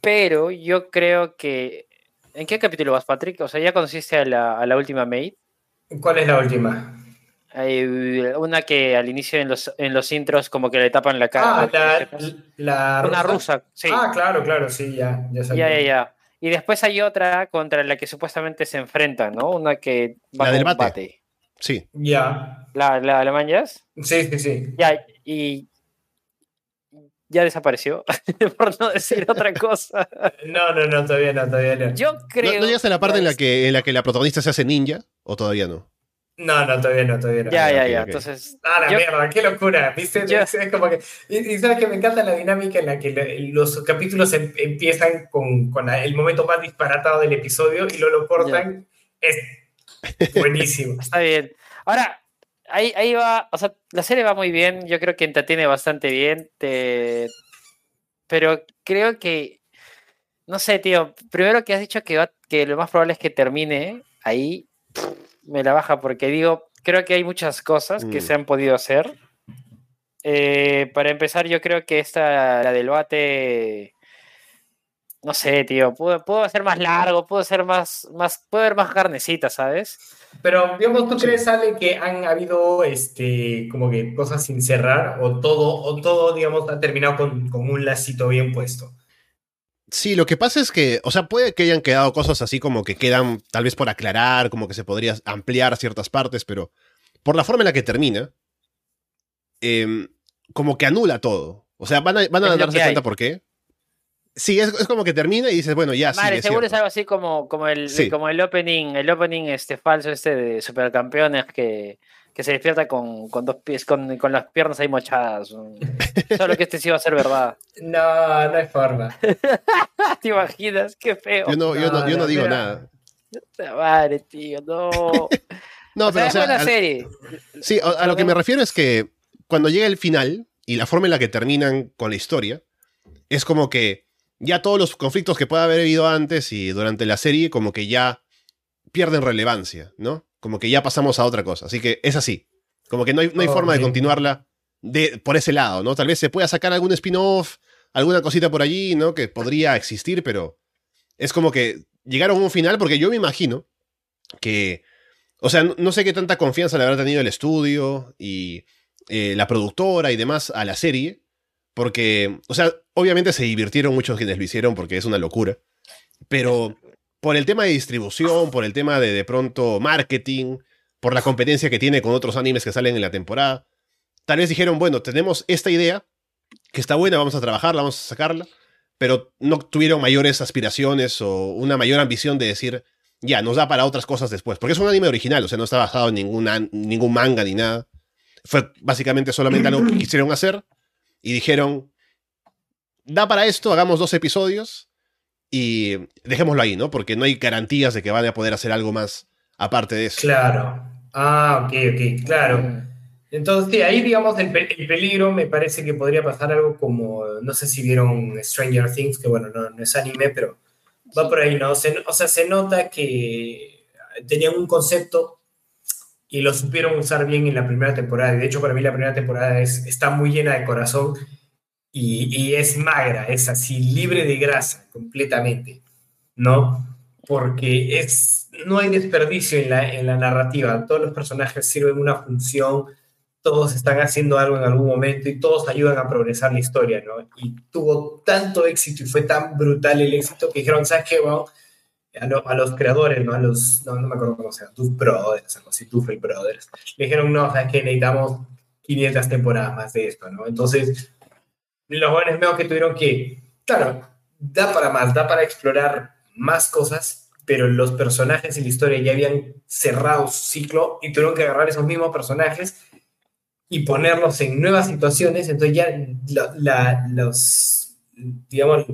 pero yo creo que ¿En qué capítulo vas, Patrick? O sea, ¿ya conociste a la, a la última maid? ¿Cuál es la última? Hay una que al inicio en los, en los intros como que le tapan la cara. Ah, la, Una rusa, sí. Ah, claro, claro, sí, ya, ya Ya, ya, ya. Y después hay otra contra la que supuestamente se enfrentan, ¿no? Una que va la del. Sí. Ya. ¿La, la, la Sí, sí, sí. Ya, y ya desapareció, por no decir otra cosa. No, no, no, todavía no, todavía no. Yo creo. ¿No, ¿No llegaste a la parte en la, que, en la que la protagonista se hace ninja? ¿O todavía no? No, no, todavía no, todavía no. Ya, ya, ya. Entonces. Ah, la mierda, qué locura. ¿Viste? Es como que, y, sabes que me encanta la dinámica en la que los capítulos em, empiezan con, con, el momento más disparatado del episodio y luego lo cortan. Es buenísimo. Está bien. Ahora, ahí, ahí va. O sea, la serie va muy bien. Yo creo que entretiene bastante bien. Te... Pero creo que. No sé, tío. Primero que has dicho que, que lo más probable es que termine ahí me la baja porque digo, creo que hay muchas cosas que mm. se han podido hacer. Eh, para empezar, yo creo que esta, la del bate, no sé, tío, puedo, puedo hacer más largo, puedo ser más, más, puedo ver más carnecita, ¿sabes? Pero, digamos, ¿tú crees, Ale, que han habido, este, como que cosas sin cerrar o todo, o todo, digamos, ha terminado con, con un lacito bien puesto? Sí, lo que pasa es que, o sea, puede que hayan quedado cosas así como que quedan tal vez por aclarar, como que se podría ampliar ciertas partes, pero por la forma en la que termina, em, como que anula todo. O sea, van a, van a darse cuenta por qué. Sí, es, como que termina y dices, bueno, ya, sí, es seguro es algo así como, como, el, como el opening, el opening este falso este de Supercampeones que que se despierta con, con dos pies, con, con, las piernas ahí mochadas. Solo que este sí va a ser verdad. No, no hay forma. ¿Te imaginas? Qué feo. Yo no, yo no, yo no digo nada. Madre, tío, no. no, pero o sea, la serie. Sí, a, lo que me refiero es que cuando llega el final y la forma en la que terminan con la historia, es como que ya todos los conflictos que pueda haber habido antes y durante la serie, como que ya pierden relevancia, ¿no? Como que ya pasamos a otra cosa. Así que es así. Como que no hay, no hay forma de continuarla de, por ese lado, ¿no? Tal vez se pueda sacar algún spin-off, alguna cosita por allí, ¿no? Que podría existir, pero es como que llegaron a un final porque yo me imagino que, o sea, no, sé qué tanta confianza le habrá tenido el estudio y eh, la productora y demás a la serie, porque, o sea, obviamente se divirtieron muchos quienes lo hicieron porque es una locura, pero por el tema de distribución, por el tema de de pronto marketing, por la competencia que tiene con otros animes que salen en la temporada. Tal vez dijeron, bueno, tenemos esta idea, que está buena, vamos a trabajarla, vamos a sacarla, pero no tuvieron mayores aspiraciones o una mayor ambición de decir, ya, nos da para otras cosas después. Porque es un anime original, o sea, no está basado en ningún manga ni nada. Fue básicamente solamente algo que quisieron hacer y dijeron, da para esto, hagamos dos episodios y dejémoslo ahí, ¿no? Porque no hay garantías de que van a poder hacer algo más aparte de eso. Claro. Ah, ok, ok, claro. Entonces, sí, ahí, digamos, el, peligro me parece que podría pasar algo como, no sé si vieron Stranger Things, que bueno, no, es anime, pero va por ahí, ¿no? o sea, se nota que tenían un concepto y lo supieron usar bien en la primera temporada. De hecho, para mí la primera temporada es, está muy llena de corazón y, es magra, es así, libre de grasa completamente, ¿no? Porque es, no hay desperdicio en la, en la narrativa, todos los personajes sirven una función, todos están haciendo algo en algún momento y todos ayudan a progresar la historia, ¿no? Y tuvo tanto éxito y fue tan brutal el éxito que dijeron, ¿sabes qué? A, los creadores, ¿no? A los, no, me acuerdo cómo se llama, Tooth Brothers, algo así, Tooth Brothers. Le dijeron, no, ¿sabes qué? Necesitamos 500 temporadas más de esto, ¿no? Entonces, los jóvenes veo que tuvieron que, claro, da para más, da para explorar más cosas, pero los personajes en la historia ya habían cerrado su ciclo y tuvieron que agarrar esos mismos personajes y ponerlos en nuevas situaciones, entonces ya los, digamos,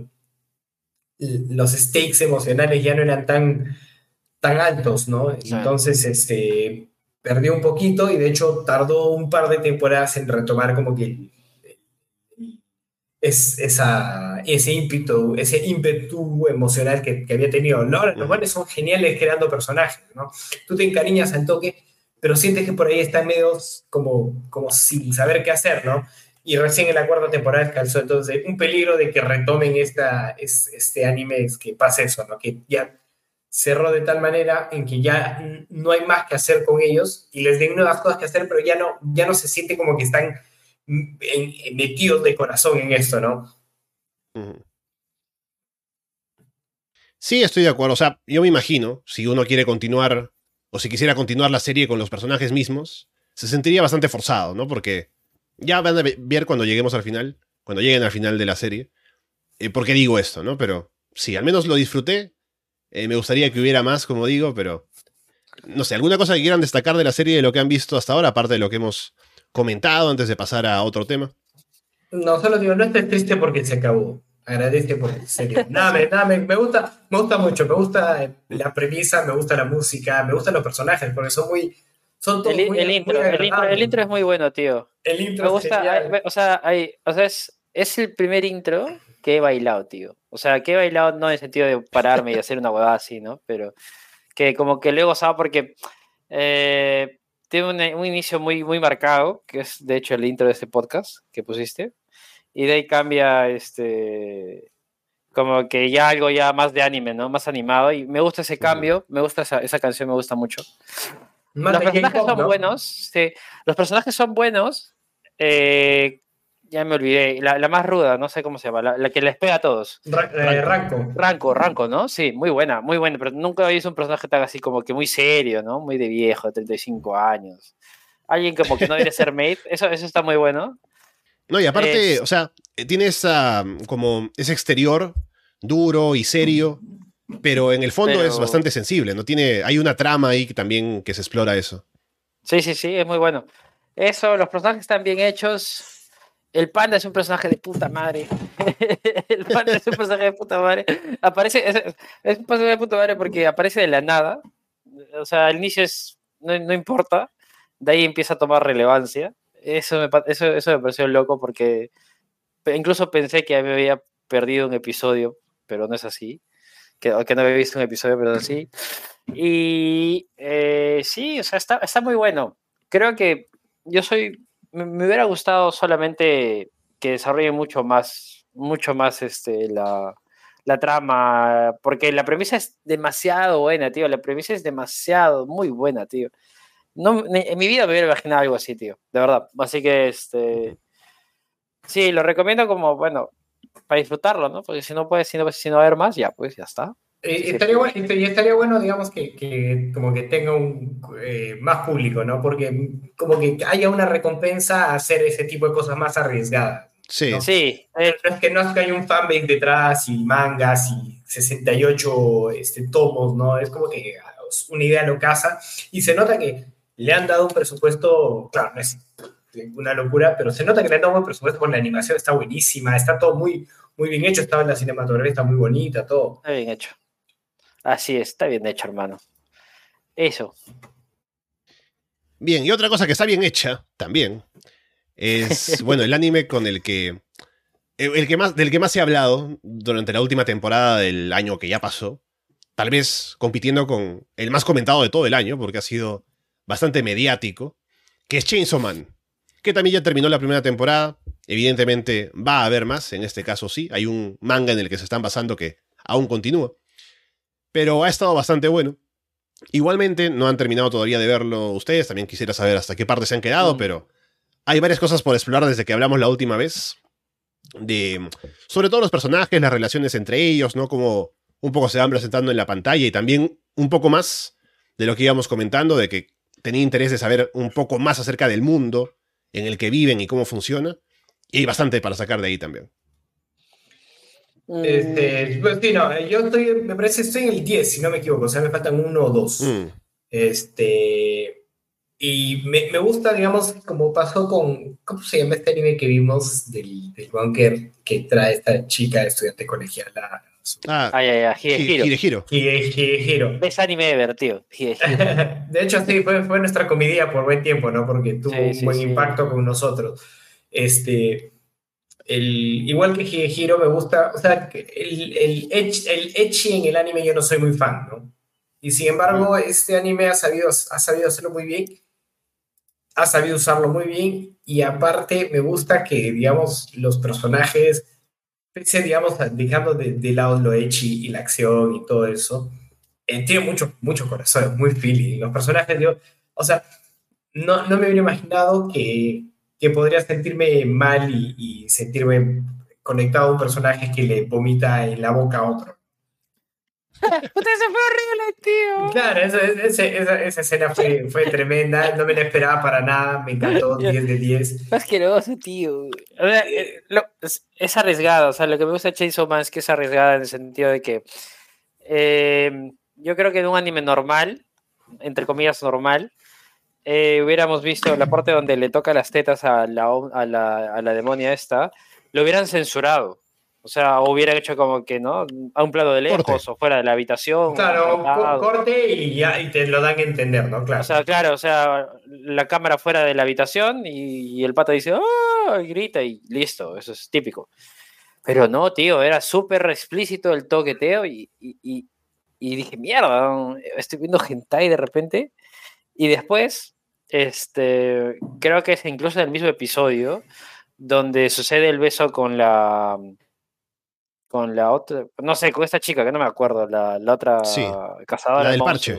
los stakes emocionales ya no eran tan, tan altos, ¿no? Entonces, este, perdió un poquito y de hecho tardó un par de temporadas en retomar como que es esa, ese ímpetu, ese ímpetu emocional que, que había tenido. ¿no? Los buenos son geniales creando personajes, ¿no? Tú te encariñas al toque, pero sientes que por ahí están medios como, como sin saber qué hacer, ¿no? Y recién en la cuarta temporada calzó, entonces un peligro de que retomen esta, este anime es que pase eso, ¿no? Que ya cerró de tal manera en que ya no hay más que hacer con ellos y les den nuevas cosas que hacer, pero ya no, ya no se siente como que están metidos de corazón en esto, ¿no? Sí, estoy de acuerdo. O sea, yo me imagino, si uno quiere continuar, o si quisiera continuar la serie con los personajes mismos, se sentiría bastante forzado, ¿no? Porque ya van a ver cuando lleguemos al final, cuando lleguen al final de la serie, eh, por qué digo esto, ¿no? Pero sí, al menos lo disfruté. Eh, me gustaría que hubiera más, como digo, pero no sé, ¿alguna cosa que quieran destacar de la serie de lo que han visto hasta ahora, aparte de lo que hemos comentado antes de pasar a otro tema? No, solo digo, no estés triste porque se acabó. Agradece por serio. Nada, me, nada me, gusta, me gusta mucho, me gusta la premisa, me gusta la música, me gustan los personajes, porque son muy, son todos el, el, intro, el, intro, es muy bueno, tío. El intro me gusta, o sea, hay, o sea es, es, el primer intro que he bailado, tío. O sea, que he bailado no en el sentido de pararme y hacer una huevada así, ¿no? Pero que como que lo he gozado porque eh, tiene un, inicio muy, muy marcado, que es de hecho el intro de este podcast que pusiste y de ahí cambia este como que ya algo ya más de anime, ¿no? Más animado y me gusta ese cambio, me gusta esa, esa canción, me gusta mucho. los personajes son buenos, sí. Los personajes son buenos. Eh, ya me olvidé. La, la, más ruda, no sé cómo se llama, la, que les pega a todos. Eh, Ranco. Ranco, Ranco, ¿no? Sí, muy buena, muy buena. Pero nunca he visto un personaje tan así como que muy serio, ¿no? Muy de viejo, de 35 años. Alguien como que no debe ser mate. Eso, eso está muy bueno. No, y aparte, o sea, tiene esa, como ese exterior duro y serio, pero en el fondo es bastante sensible, ¿no? Tiene, hay una trama ahí que también que se explora eso. Sí, sí, sí, es muy bueno. Eso, los personajes están bien hechos. El panda es un personaje de puta madre. el panda es un personaje de puta madre. Aparece, es, un personaje de puta madre porque aparece de la nada. O sea, al inicio es, no, no importa. De ahí empieza a tomar relevancia eso me, eso, eso me pareció loco porque incluso pensé que me había perdido un episodio, pero no es así. Que, que no había visto un episodio, pero sí. Y eh, sí, o sea, está, está muy bueno. Creo que yo soy. Me, hubiera gustado solamente que desarrolle mucho más, mucho más este, la, la trama, porque la premisa es demasiado buena, tío. La premisa es demasiado, muy buena, tío. No, en mi vida me hubiera imaginado algo así, tío. De verdad. Así que, este. Sí, lo recomiendo como, bueno, para disfrutarlo, ¿no? Porque si no puedes, si no, si no ver más, ya, pues ya está. Eh, estaría, bueno, estaría bueno, digamos, que, que como que tenga un eh, más público, ¿no? Porque como que haya una recompensa a hacer ese tipo de cosas más arriesgadas. Sí. Sí. No, es que no es que hay un fanbase detrás y mangas y 68 este, tomos, ¿no? Es como que una idea lo casa y se nota que le han dado un presupuesto, claro, no es una locura, pero se nota que le han dado un presupuesto con la animación, está buenísima, está todo muy, muy bien hecho, estaba en la cinematografía, está muy bonita, todo. Está bien hecho. Así es, está bien hecho, hermano. Eso. Bien, y otra cosa que está bien hecha también es, bueno, el anime con el que, el que más, del que más ha hablado durante la última temporada del año que ya pasó, tal vez compitiendo con el más comentado de todo el año, porque ha sido bastante mediático, que es Chainsaw Man, que también ya terminó la primera temporada. Evidentemente va a haber más, en este caso sí, hay un manga en el que se están basando que aún continúa. Pero ha estado bastante bueno. Igualmente, no han terminado todavía de verlo ustedes, también quisiera saber hasta qué parte se han quedado, mm. pero hay varias cosas por explorar desde que hablamos la última vez. De, sobre todo los personajes, las relaciones entre ellos, ¿no? Como un poco se van presentando en la pantalla y también un poco más de lo que íbamos comentando, de que tenía interés de saber un poco más acerca del mundo en el que viven y cómo funciona. Y hay bastante para sacar de ahí también. Este, pues sí, no, yo estoy, me parece, estoy en el 10, si no me equivoco, o sea, me faltan uno o dos. Mm. Este, y me, me, gusta, digamos, como pasó con, ¿cómo se llama este anime que vimos del, del bunker que trae esta chica estudiante colegial? La, Ah, ay, ay, ay, Higehiro. Es anime divertido. de hecho, sí, fue, fue, nuestra comedia por buen tiempo, ¿no? Porque tuvo un buen impacto con nosotros. Este, el, igual que Higehiro, me gusta, o sea, el, el, el Echi en el anime yo no soy muy fan, ¿no? Y sin embargo, este anime ha sabido, ha sabido hacerlo muy bien, ha sabido usarlo muy bien, y aparte me gusta que, digamos, los personajes digamos, dejando de, lado lo echi y la acción y todo eso, eh, tiene mucho, mucho corazón, muy feeling. Los personajes, yo, o sea, no, no me hubiera imaginado que, que podría sentirme mal y, y, sentirme conectado a un personaje que le vomita en la boca a otro. Usted se fue horrible, tío. Claro, esa, esa, esa escena fue, fue, tremenda, no me la esperaba para nada, me encantó, 10 de 10. Asqueroso, tío. O sea, eh, lo, es, es, arriesgado, o sea, lo que me gusta de Chainsaw Man es que es arriesgada en el sentido de que eh, yo creo que en un anime normal, entre comillas normal, eh, hubiéramos visto la parte donde le toca las tetas a la, a la, a la demonia esta, lo hubieran censurado. O sea, hubieran hecho como que, ¿no? A un plano de lejos corte. o fuera de la habitación. Claro, co corte y ya y te lo dan a entender, ¿no? Claro. O sea, claro, o sea, la cámara fuera de la habitación y, y el pata dice, ¡oh! Y grita y listo, eso es típico. Pero no, tío, era súper explícito el toqueteo y, y, y, dije, mierda, estoy viendo hentai de repente. Y después, este, creo que es incluso en el mismo episodio donde sucede el beso con la con la otra, no sé, con esta chica que no me acuerdo, la, la otra sí, cazadora la del parche.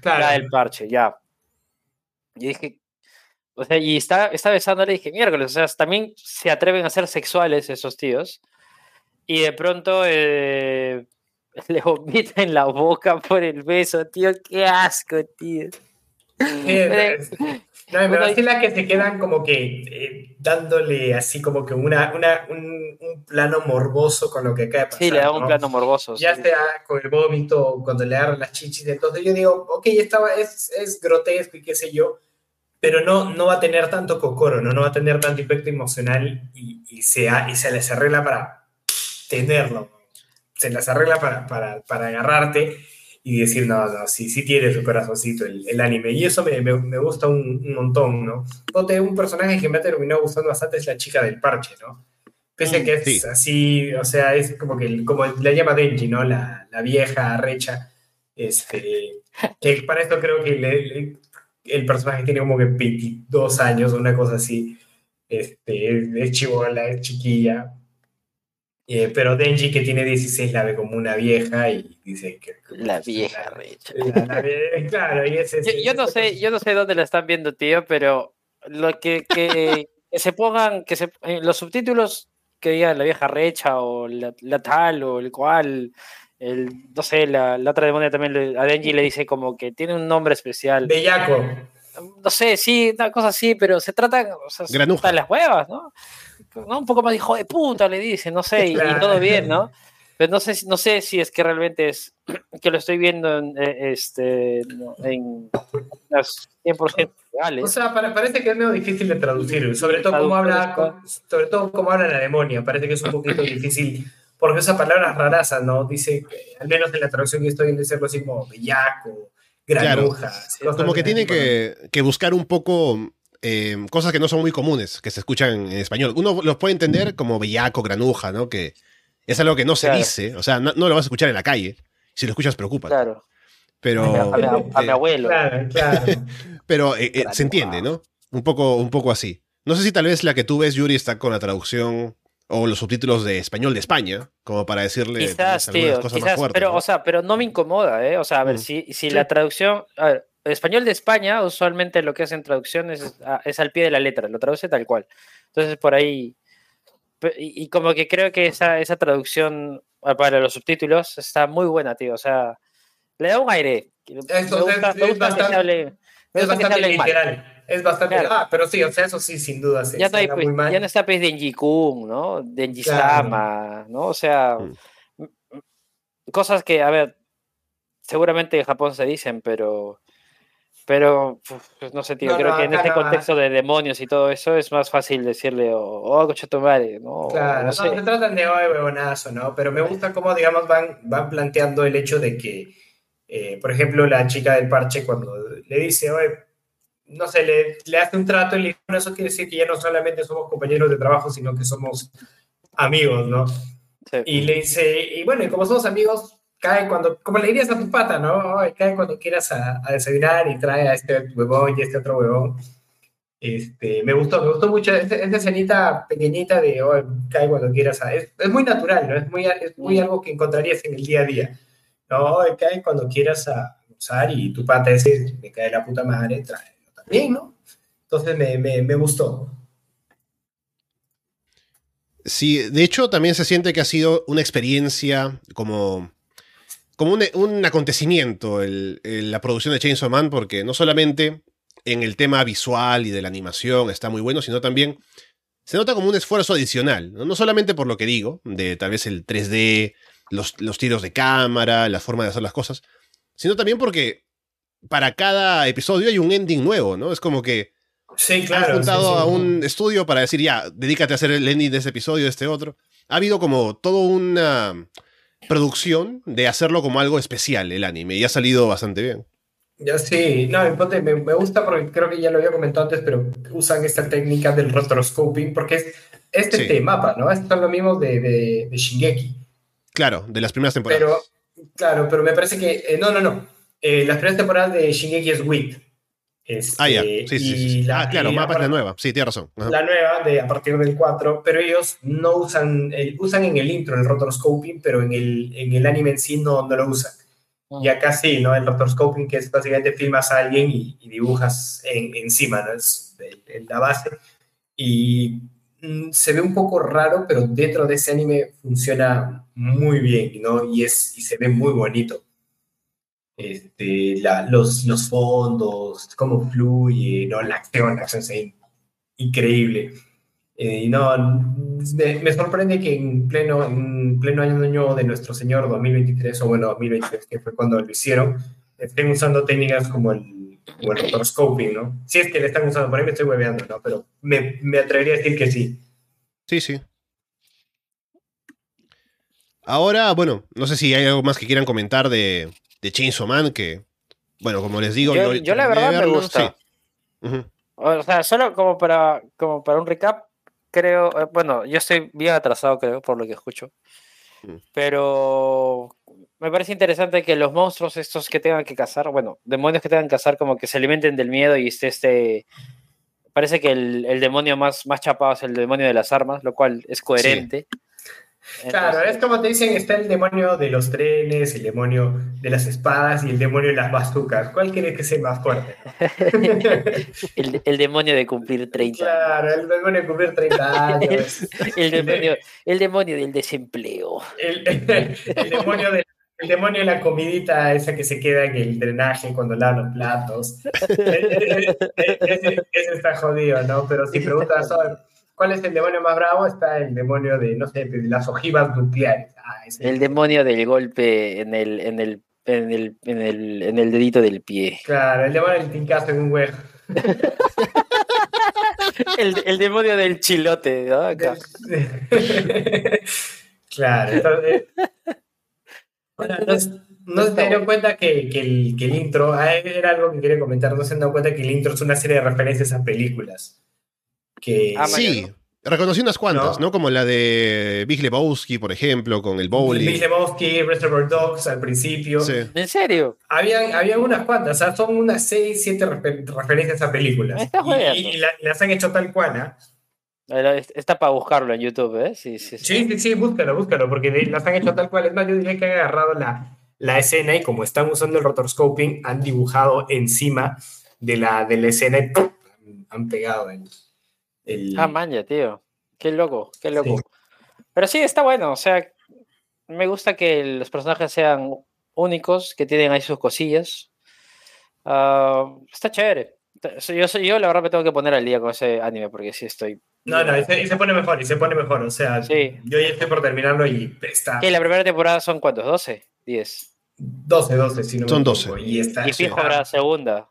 Claro. La del parche, ya. Y dije, o sea, y está, está besándole y dije, miércoles, o sea, también se atreven a ser sexuales esos tíos. Y de pronto eh, le vomita en la boca por el beso, tío, qué asco, tío. No, pero es la que se quedan como que eh, dándole así como que una, una un, un, plano morboso con lo que acaba de pasar. Sí, le da un ¿no? plano morboso. Ya sí. sea con el vómito, cuando le agarran las chichis. Entonces yo digo, ok, estaba, es, es grotesco y qué sé yo, pero no, no va a tener tanto cocoro, no, no va a tener tanto efecto emocional y, y, se, y se les arregla para tenerlo. Se les arregla para, para, para agarrarte y decir, no, no, sí, sí tiene su corazoncito el, el anime. Y eso me, me, me gusta un, un, montón, ¿no? Un personaje que me ha terminado gustando bastante es la chica del parche, ¿no? Pese a que es sí. así, o sea, es como que, como la llama Denji, ¿no? La, la vieja recha, este, que para esto creo que le, le, el personaje tiene como que 22 años, una cosa así, este, es, es chivola, es chiquilla, eh, pero Denji, que tiene 16, la ve como una vieja y dice que. La vieja recha. La, la, claro, y ese, yo, yo, no sé, yo no sé dónde la están viendo, tío, pero lo que, que, que se pongan, que se, los subtítulos que digan la vieja recha o la, la tal o el cual. El, no sé, la, la otra demonia también le, a Denji le dice como que tiene un nombre especial. Bellaco. No sé, sí, una cosa así, pero se trata, o sea, se las huevas, ¿no? ¿No? Un poco más hijo de puta, le dice, no sé, y, y, todo bien, ¿no? Pero no sé, no sé si es que realmente es que lo estoy viendo en, este, en las 100% reales. O sea, parece que es medio difícil de traducir, sobre todo como habla, sobre todo como habla la demonia, parece que es un poquito difícil porque usa palabras raras, ¿no? Dice, al menos en la traducción que estoy viendo, dice algo así como bellaco, granuja. Claro. Como que tiene que, que buscar un poco eh, cosas que no son muy comunes, que se escuchan en español. Uno los puede entender como bellaco, granuja, ¿no? Que es algo que no se claro. dice, o sea, no, no, lo vas a escuchar en la calle. Si lo escuchas, preocupa. Claro. Pero. A mi, a mi abuelo. Claro, claro. pero eh, eh, se entiende, ¿no? Un poco, un poco así. No sé si tal vez la que tú ves, Yuri, está con la traducción o los subtítulos de español de España, como para decirle quizás, tío, cosas quizás, más fuertes. Pero, ¿no? o sea, pero no me incomoda, ¿eh? O sea, a ver, mm. si, si sí. la traducción. A ver, el español de España, usualmente lo que hacen traducciones es, es, al pie de la letra, lo traduce tal cual. Entonces, por ahí. Y, y como que creo que esa, esa traducción para los subtítulos está muy buena, tío. O sea, le da un aire. Eso, me gusta, es, me gusta bastante, que se hable. Me gusta es bastante literal. Mal. Es bastante. Claro. Ah, pero sí, o sea, eso sí, sin duda. Ya, no, hay, pues, ya no está pues Denji Kun, ¿no? Denji Sama, claro. ¿no? O sea, mm. cosas que, a ver, seguramente en Japón se dicen, pero. Pero, pues, no sé, tío, no, creo no, que en este contexto de demonios y todo eso es más fácil decirle, oh, oh coche tu madre, ¿no? Claro, no, sé. se tratan de hoy, huevonazo, ¿no? Pero me gusta cómo, digamos, van, van planteando el hecho de que, eh, por ejemplo, la chica del parche cuando le dice, oye, no sé, le, le hace un trato y le dice, eso quiere decir que ya no solamente somos compañeros de trabajo, sino que somos amigos, ¿no? Sí. Y le dice, y bueno, y como somos amigos, cae cuando, como le dirías a tu pata, ¿no? Cae cuando quieras a, a, desayunar y trae a este huevón y a este otro huevón. Este, me gustó, me gustó mucho esta, esta escenita pequeñita de oh, cae cuando quieras a, es, es, muy natural, ¿no? Es muy, es muy algo que encontrarías en el día a día. No, cae cuando quieras a usar y tu pata ese me cae la puta madre, trae también, ¿no? Entonces me, me, me gustó. Sí, de hecho también se siente que ha sido una experiencia como, como un, un acontecimiento el, el, la producción de Chainsaw Man, porque no solamente en el tema visual y de la animación está muy bueno, sino también se nota como un esfuerzo adicional, no, no solamente por lo que digo, de tal vez el 3D, los, los tiros de cámara, la forma de hacer las cosas, sino también porque para cada episodio hay un ending nuevo, ¿no? Es como que Sí, claro. Han juntado sí, sí. a un estudio para decir, ya, dedícate a hacer el ending de este episodio, de este otro. Ha habido como toda una producción de hacerlo como algo especial el anime y ha salido bastante bien. Ya sí, no, me, me, gusta porque creo que ya lo había comentado antes, pero usan esta técnica del rotoscoping porque es este Sí. mapa, ¿no? Estos son los mismos de, de, de Shingeki. Claro, de las primeras temporadas. Pero, claro, pero me parece que, eh, no, no, no. Eh, las primeras temporadas de Shingeki es WIT. Este, ah, ya. Sí, sí, sí, sí. la- ah, claro, y mapa es la nueva. Sí, tienes razón. Ajá. La nueva, de, a partir del 4, pero ellos no usan, el, usan en el intro el rotoscoping, pero en el, en el anime en sí no, no lo usan. Y acá sí, ¿no? El rotoscoping, que es básicamente filmas a alguien y, y dibujas en- encima, ¿no? Es el- el- la base. Y mm, se ve un poco raro, pero dentro de ese anime funciona muy bien, ¿no? Y, es, y se ve muy bonito. Este, la- los, los fondos, cómo fluye, ¿no? La acción, la acción ve increíble. Eh, no, me, me sorprende que en pleno, en pleno año de nuestro Señor 2023, o bueno, 2023, que fue cuando lo hicieron, estén usando técnicas como el, como el rotoscoping, ¿no? Si es que le están usando, por ahí me estoy hueveando, ¿no? Pero me, me atrevería a decir que sí. Sí, sí. Ahora, bueno, no sé si hay algo más que quieran comentar de, de Chainsaw Man, que, bueno, como les digo, Yo- yo la verdad me gusta. sí. Ujú. O sea, solo como para, como para un recap, creo, eh, bueno, yo estoy bien atrasado, creo, por lo que escucho. Mm. Pero me parece interesante que los monstruos estos que tengan que cazar, bueno, demonios que tengan que cazar, como que se alimenten del miedo y esté este... Parece que el, el demonio más, más chapado es el demonio de las armas, lo cual es coherente. Claro, Entonces, es como te dicen, está el demonio de los trenes, el demonio de las espadas y el demonio de las bazucas. ¿Cuál quiere que sea más fuerte? el, el demonio de cumplir 30. claro, el demonio de cumplir 30 años. El demonio, el demonio del desempleo. El, el demonio de, el demonio de la comidita esa que se queda en el drenaje cuando lavan los platos. ese, ese está jodido, ¿no? Pero si preguntas "Oye, cuál es el demonio más bravo, está el demonio de, no sé, de las ojivas nucleares. Ah, ese. El demonio del golpe en el, en el, en el, en el, en el dedito del pie. Claro, el demonio del tincazo en un huevo. El, el demonio del chilote, ¿no? Acá. claro, entonces. Bueno, no, no se dieron cuenta que, que, el, que el intro, ah, era algo que quería comentar, no se han dado cuenta que el intro es una serie de referencias a películas. Que, Ah, Sí, reconocí unas cuantas, ¿No? ¿no? Como la de Big Lebowski, por ejemplo, con el bowling. Big Lebowski, Reservoir Dogs al principio. Sí. ¿En serio? Habían, habían unas cuantas, o sea, son unas 6, 7 referencias a películas. Me estás Y, y- y la- las han hecho tal cual, ¿ah? Está para buscarlo en YouTube, ¿eh? Sí, sí, sí. Sí, sí, sí, búscalo, búscalo, porque las han hecho tal cual. Es más, yo diría que han agarrado la, la escena y como están usando el rotoscoping, han dibujado encima de la, de la escena y ¡pum! han, pegado el... el- Ah, manja, tío. Qué loco, qué loco. Sí. Pero sí, está bueno. O sea, me gusta que los personajes sean únicos, que tienen ahí sus cosillas. Ah, está chévere. Yo, yo, la verdad, me tengo que poner al día con ese anime porque sí estoy. No, no, y se, y se pone mejor, y se pone mejor. O sea, Sí. yo ya estoy por terminarlo y está ¿Qué? ¿La primera temporada son cuántos? ¿12? ¿10? 12, 12, si no me Son equivoco, 12. Y, está, Y fijo está- habrá segunda.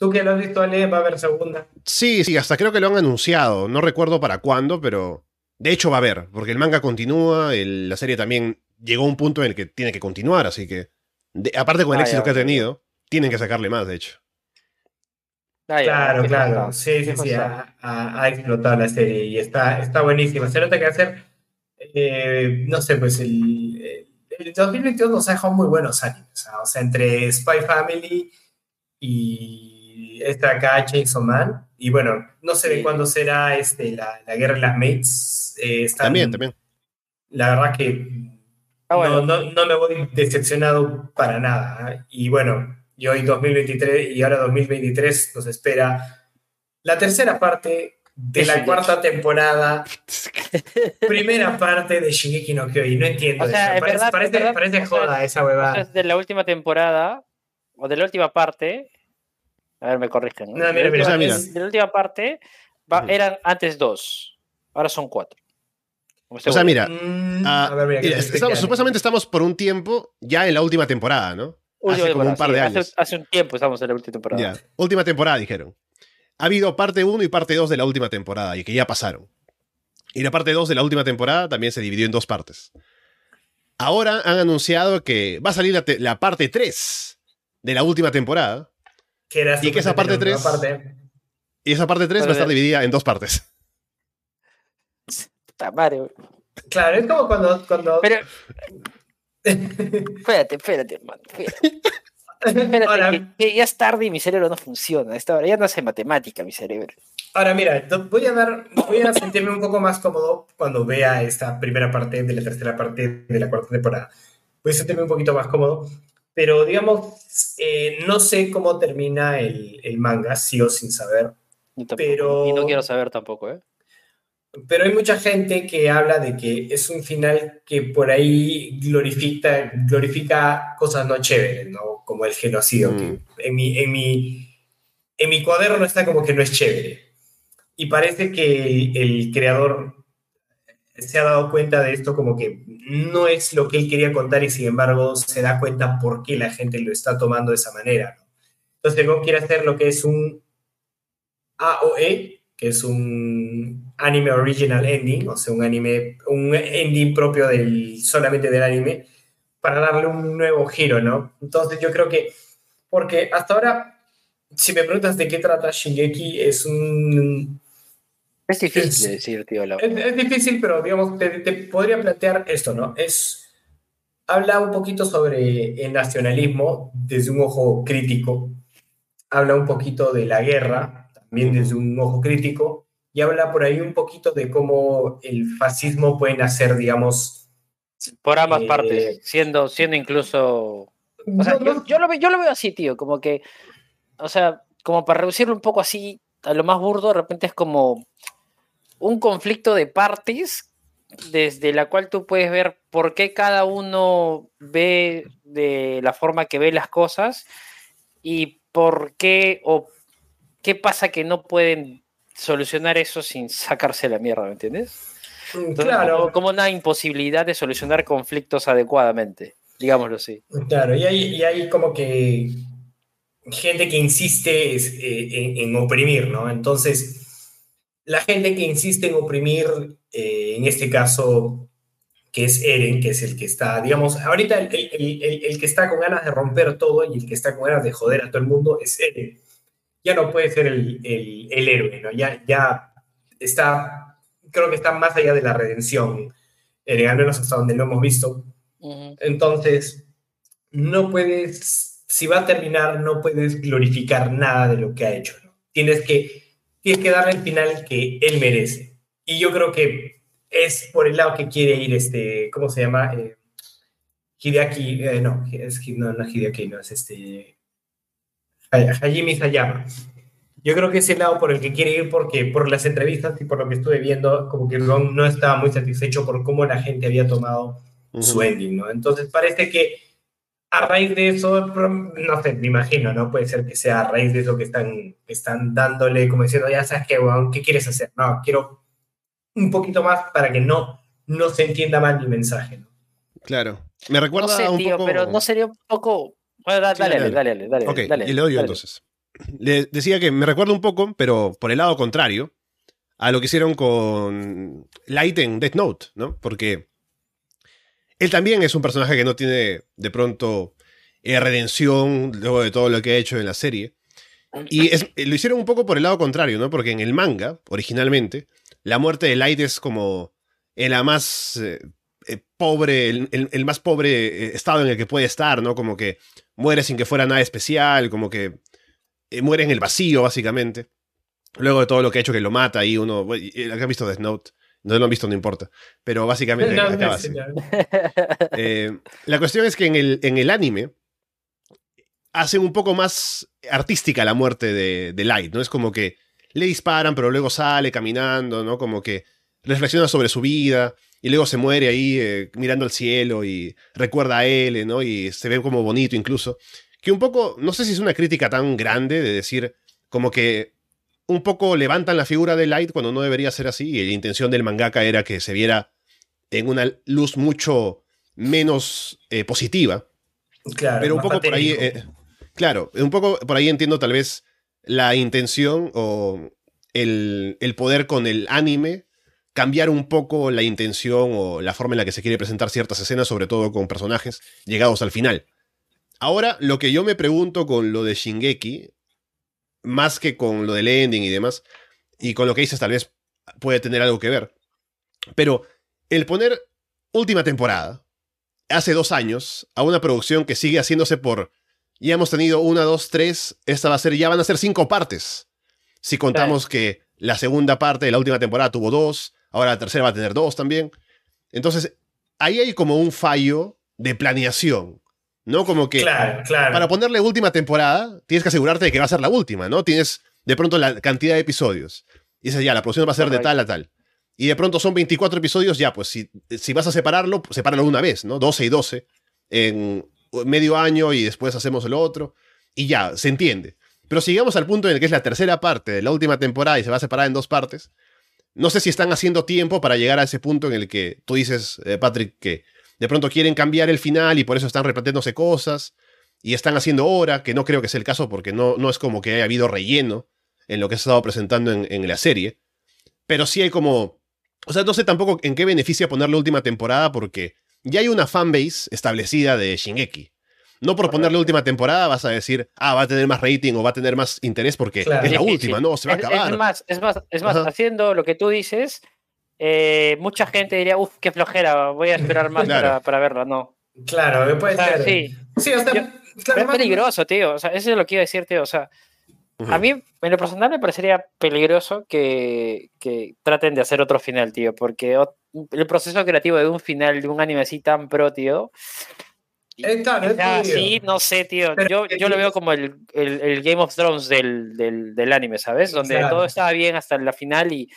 Tú que lo has visto, Ale, va a haber segunda. Sí, sí, hasta creo que lo han anunciado. No recuerdo para cuándo, pero de hecho va a haber, porque el manga continúa, el- la serie también llegó a un punto en el que tiene que continuar, así que, de- aparte con el Ah, éxito ya, que ha tenido, tienen que sacarle más, de hecho. Ah, Claro, claro. Sí, sí, sí. está. Ha, ha- ha explotado la serie y está, está buenísima. Se nota que hacer, eh, no sé, pues el, el 2022 nos ha dejado muy buenos animes. ¿ah? O sea, entre Spy Family y esta acá, Chainsaw Man. Y bueno, no sé de cuándo será este, la, la guerra de las mates. eh, están- También, también. La verdad que Ah, bueno. no, no, no me voy decepcionado para nada. ¿eh? Y bueno, y hoy 2023 y ahora 2023 nos espera la tercera parte de la cuarta temporada, primera parte de Shingeki no Kyojin. No entiendo O sea, eso. Parece, verdad- parece- verdad, parece o sea, joda esa O sea, huevada. es de la última temporada, o de la última parte. A ver, me corrigen. No, De mira, la mira, mira. es- De la última parte va- eran antes dos, ahora son cuatro. Como O sea, mira, Mm, ah, a ver, mira, estamos- supuestamente estamos por un tiempo ya en la última temporada, ¿no? Última hace como un temporada, par de sí, años. Hace, hace un tiempo estamos en la última temporada. Ya, última temporada, dijeron. Ha habido parte 1 y parte 2 de la última temporada, y que ya pasaron. Y la parte 2 de la última temporada también se dividió en dos partes. Ahora han anunciado que va a salir la, la parte 3 de la última temporada, que era y que esa parte supuestamente la tres- última parte. y esa parte 3 va a estar dividida en dos partes. Puta madre, güey. Claro, es como cuando. cuando... Pero, espérate, espérate, hermano. Espérate, espérate, Ahora- que, que ya es tarde y mi cerebro no funciona. Esta hora ya no hace matemática mi cerebro. Ahora mira, voy a dar, voy a sentirme un poco más cómodo cuando vea esta primera parte de la tercera parte de la cuarta temporada. Voy a sentirme un poquito más cómodo, pero digamos, eh, no sé cómo termina el, el manga, sigo sin saber, tampoco, Pero- Y no quiero saber tampoco, ¿eh? pero hay mucha gente que habla de que es un final que por ahí glorifica, glorifica cosas no chéveres, ¿no? Como el genocidio, Mm. que en mi, en, mi, en mi cuaderno está como que no es chévere. Y parece que el, el creador se ha dado cuenta de esto como que no es lo que él quería contar y sin embargo se da cuenta por qué la gente lo está tomando de esa manera. ¿no? Entonces luego quiere hacer lo que es un AOE, que es un anime original ending, o sea, un anime, un ending propio del, solamente del anime, para darle un nuevo giro, ¿no? Entonces yo creo que, porque hasta ahora, si me preguntas de qué trata Shingeki, es un... Es difícil Es- de decir, tío. La... Es, es difícil, pero digamos, te, te podría plantear esto, ¿no? Es... Habla un poquito sobre el nacionalismo desde un ojo crítico, habla un poquito de la guerra, también desde un ojo crítico, y habla por ahí un poquito de cómo el fascismo puede nacer, digamos... Por ambas eh, partes, siendo, siendo incluso. O sea, no- yo, no- yo lo, yo lo veo así, tío, como que. O sea, como para reducirlo un poco así a lo más burdo, de repente es como un conflicto de partes desde la cual tú puedes ver por qué cada uno ve de la forma que ve las cosas y por qué o qué pasa que no pueden solucionar eso sin sacarse la mierda, ¿me entiendes? Entonces, claro, como, una imposibilidad de solucionar conflictos adecuadamente, digámoslo así. Claro, y hay, y hay como que gente que insiste es, eh, en, en oprimir, ¿no? Entonces, la gente que insiste en oprimir, eh, en este caso, que es Eren, que es el que está, digamos, ahorita el, el- el- el que está con ganas de romper todo y el que está con ganas de joder a todo el mundo es Eren. Ya no puede ser el, héroe, ¿no? Ya, ya está, creo que está más allá de la redención, Eren, al menos hasta donde lo hemos visto. Entonces, no puedes, si va a terminar, no puedes glorificar nada de lo que ha hecho. ¿no? Tienes, que, tienes que darle el final que él merece. Y yo creo que es por el lado que quiere ir este, ¿cómo se llama? Eh, Hideaki, eh, no, es, no, no Hideaki, no, es este, Ha- Hajime Hayama. Yo creo que es el lado por el que quiere ir porque por las entrevistas y por lo que estuve viendo, como que Ron no estaba muy satisfecho por cómo la gente había tomado su ending, ¿no? Entonces parece que a raíz de eso, no sé, me imagino, ¿no? Puede ser que sea a raíz de eso que están, que están dándole, como diciendo, ya sabes qué, weón, ¿qué quieres hacer? No, quiero un poquito más para que no, no se entienda mal mi mensaje, ¿no? Claro. Me No recuerda sé, un tío, poco... pero no sería un poco. Bueno, da- Sí, dale, dale, dale, dale, dale. Ok, dale, y le doy yo entonces. Le decía que me recuerda un poco, pero por el lado contrario, a lo que hicieron con Light en Death Note, ¿no? Porque él también es un personaje que no tiene de pronto eh, redención luego de todo lo que ha hecho en la serie. Y es- lo hicieron un poco por el lado contrario, ¿no? Porque en el manga, originalmente, la muerte de Light es como más eh, eh, pobre, el, el- más pobre eh, estado en el que puede estar, ¿no? Como que muere sin que fuera nada especial, como que eh, muere en el vacío, básicamente. Luego de todo lo que ha hecho que lo mata y uno, bueno, que visto Death Note, no lo han visto, no importa. Pero básicamente No, no, acaba sí, así. no. Eh, la cuestión es que en el, en el anime hacen un poco más artística la muerte de, de Light, ¿no? Es como que le disparan, pero luego sale caminando, ¿no? Como que reflexiona sobre su vida y luego se muere ahí eh, mirando al cielo y recuerda a él, ¿no? Y se ve como bonito incluso. Que un poco, no sé si es una crítica tan grande de decir como que un poco levantan la figura de Light cuando no debería ser así y la intención del mangaka era que se viera en una luz mucho menos eh, positiva. Claro, Pero un poco por ahí, eh, claro, un poco por ahí entiendo tal vez la intención o el, el poder con el anime cambiar un poco la intención o la forma en la que se quiere presentar ciertas escenas, sobre todo con personajes llegados al final. Ahora, lo que yo me pregunto con lo de Shingeki, más que con lo del ending y demás, y con lo que dices tal vez puede tener algo que ver, pero el poner última temporada, hace dos años, a una producción que sigue haciéndose por... Ya hemos tenido una, dos, tres, esta va a ser, ya van a ser cinco partes. Si contamos que la segunda parte de la última temporada tuvo dos, ahora la tercera va a tener dos también. Entonces, ahí hay como un fallo de planeación, ¿no? Como que Claro, claro. para ponerle última temporada, tienes que asegurarte de que va a ser la última, ¿no? Tienes de pronto la cantidad de episodios. Y dices, ya, la producción va a ser de tal a tal. Y de pronto son 24 episodios, ya, pues si, si vas a separarlo, pues, sepáralo una vez, ¿no? 12 y 12 en medio año y después hacemos el otro. Y ya, se entiende. Pero si llegamos al punto en el que es la tercera parte de la última temporada y se va a separar en dos partes, no sé si están haciendo tiempo para llegar a ese punto en el que tú dices, eh, Patrick, que de pronto quieren cambiar el final y por eso están replanteándose cosas y están haciendo hora, que no creo que sea el caso porque no, no es como que haya habido relleno en lo que se ha estado presentando en, en la serie. Pero sí hay como... O sea, no sé tampoco en qué beneficia poner la última temporada porque ya hay una fanbase establecida de Shingeki. No por ponerle última temporada vas a decir, ah, va a tener más rating o va a tener más interés porque Claro. es la Difícil. última, no, se va a acabar. Es más, es más, es más haciendo lo que tú dices, eh, mucha gente diría, uff, qué flojera, voy a esperar más Claro. para, para verla. No. Claro, puede O sea, ser. sí. Sí, sea, Yo- claro, es más- peligroso, tío. O sea, eso es lo que iba a decir, tío. O sea, Ujú. a mí, en lo personal, me parecería peligroso que, que traten de hacer otro final, tío. Porque el proceso creativo de un final de un anime así tan pro, tío. Eh, claro, es O sea, jodido. sí, no sé, tío. Yo, yo lo veo como el, el- el Game of Thrones del, del- del anime, ¿sabes? Donde Claro. todo estaba bien hasta la final y,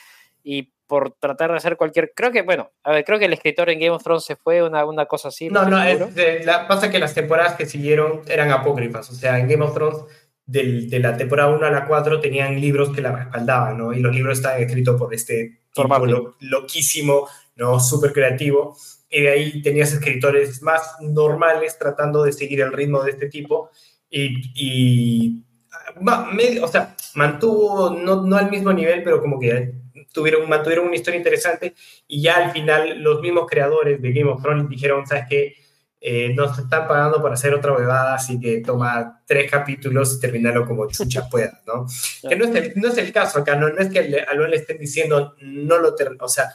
y por tratar de hacer cualquier. Creo que, bueno, a ver, creo que el escritor en Game of Thrones se fue, una, una cosa así. No, no, es de- la, pasa que las temporadas que siguieron eran apócrifas. O sea, en Game of Thrones, del- de la temporada 1 a la 4, tenían libros que la respaldaban, ¿no? Y los libros estaban escritos por este tipo lo- loquísimo, ¿no? Súper creativo. Y de ahí tenías escritores más normales tratando de seguir el ritmo de este tipo. Y, y medio- o sea, mantuvo, no, no al mismo nivel, pero como que tuvieron, mantuvieron una historia interesante. Y ya al final, los mismos creadores de Game of Thrones dijeron, ¿sabes qué? Eh, nos están pagando por hacer otra huevada, así que toma tres capítulos y terminarlo como chucha pueda, ¿no? Que no es, el, no es el caso acá, no, no es que le- a Luan le estén diciendo, no lo, ter- o sea,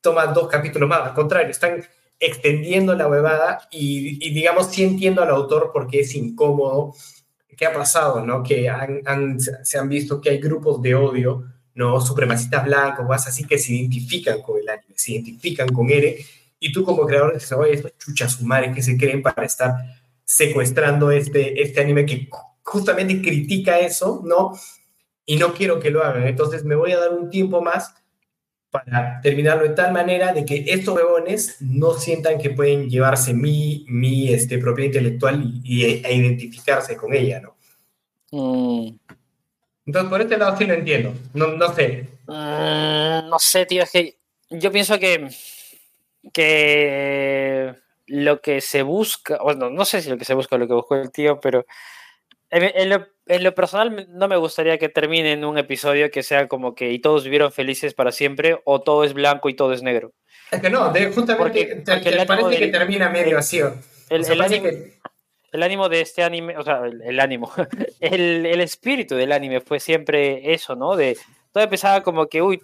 toma dos capítulos más, al contrario, están extendiendo la huevada y, y digamos, sí entiendo al autor porque es incómodo. ¿Qué ha pasado, no? Que han, han- se han visto que hay grupos de odio, ¿no? Supremacistas blancos, más así que se identifican con el anime, se identifican con Ere y tú como creador dices, oye, estos chuchas sumares que se creen para estar secuestrando este, este anime que ju- justamente critica eso, ¿no? Y no quiero que lo hagan, entonces me voy a dar un tiempo más para terminarlo de tal manera de que estos huevones no sientan que pueden llevarse mi, mi este, propiedad intelectual y, y- e identificarse con ella, ¿no? Mm, Entonces, por este lado sí lo entiendo. No, no sé. mm, no sé, tío, es que yo pienso que, que lo que se busca, bueno, no sé si lo que se busca o lo que buscó el tío, pero en, en lo, en lo personal no me gustaría que termine en un episodio que sea como que y todos vivieron felices para siempre o todo es blanco y todo es negro. Es que no, de- justamente Porque- te- porque parece que termina medio así. o El, sea, que- el ánimo de este anime, o sea, el, ánimo, el, el espíritu del anime fue siempre eso, ¿no? De todo empezaba como que, uy,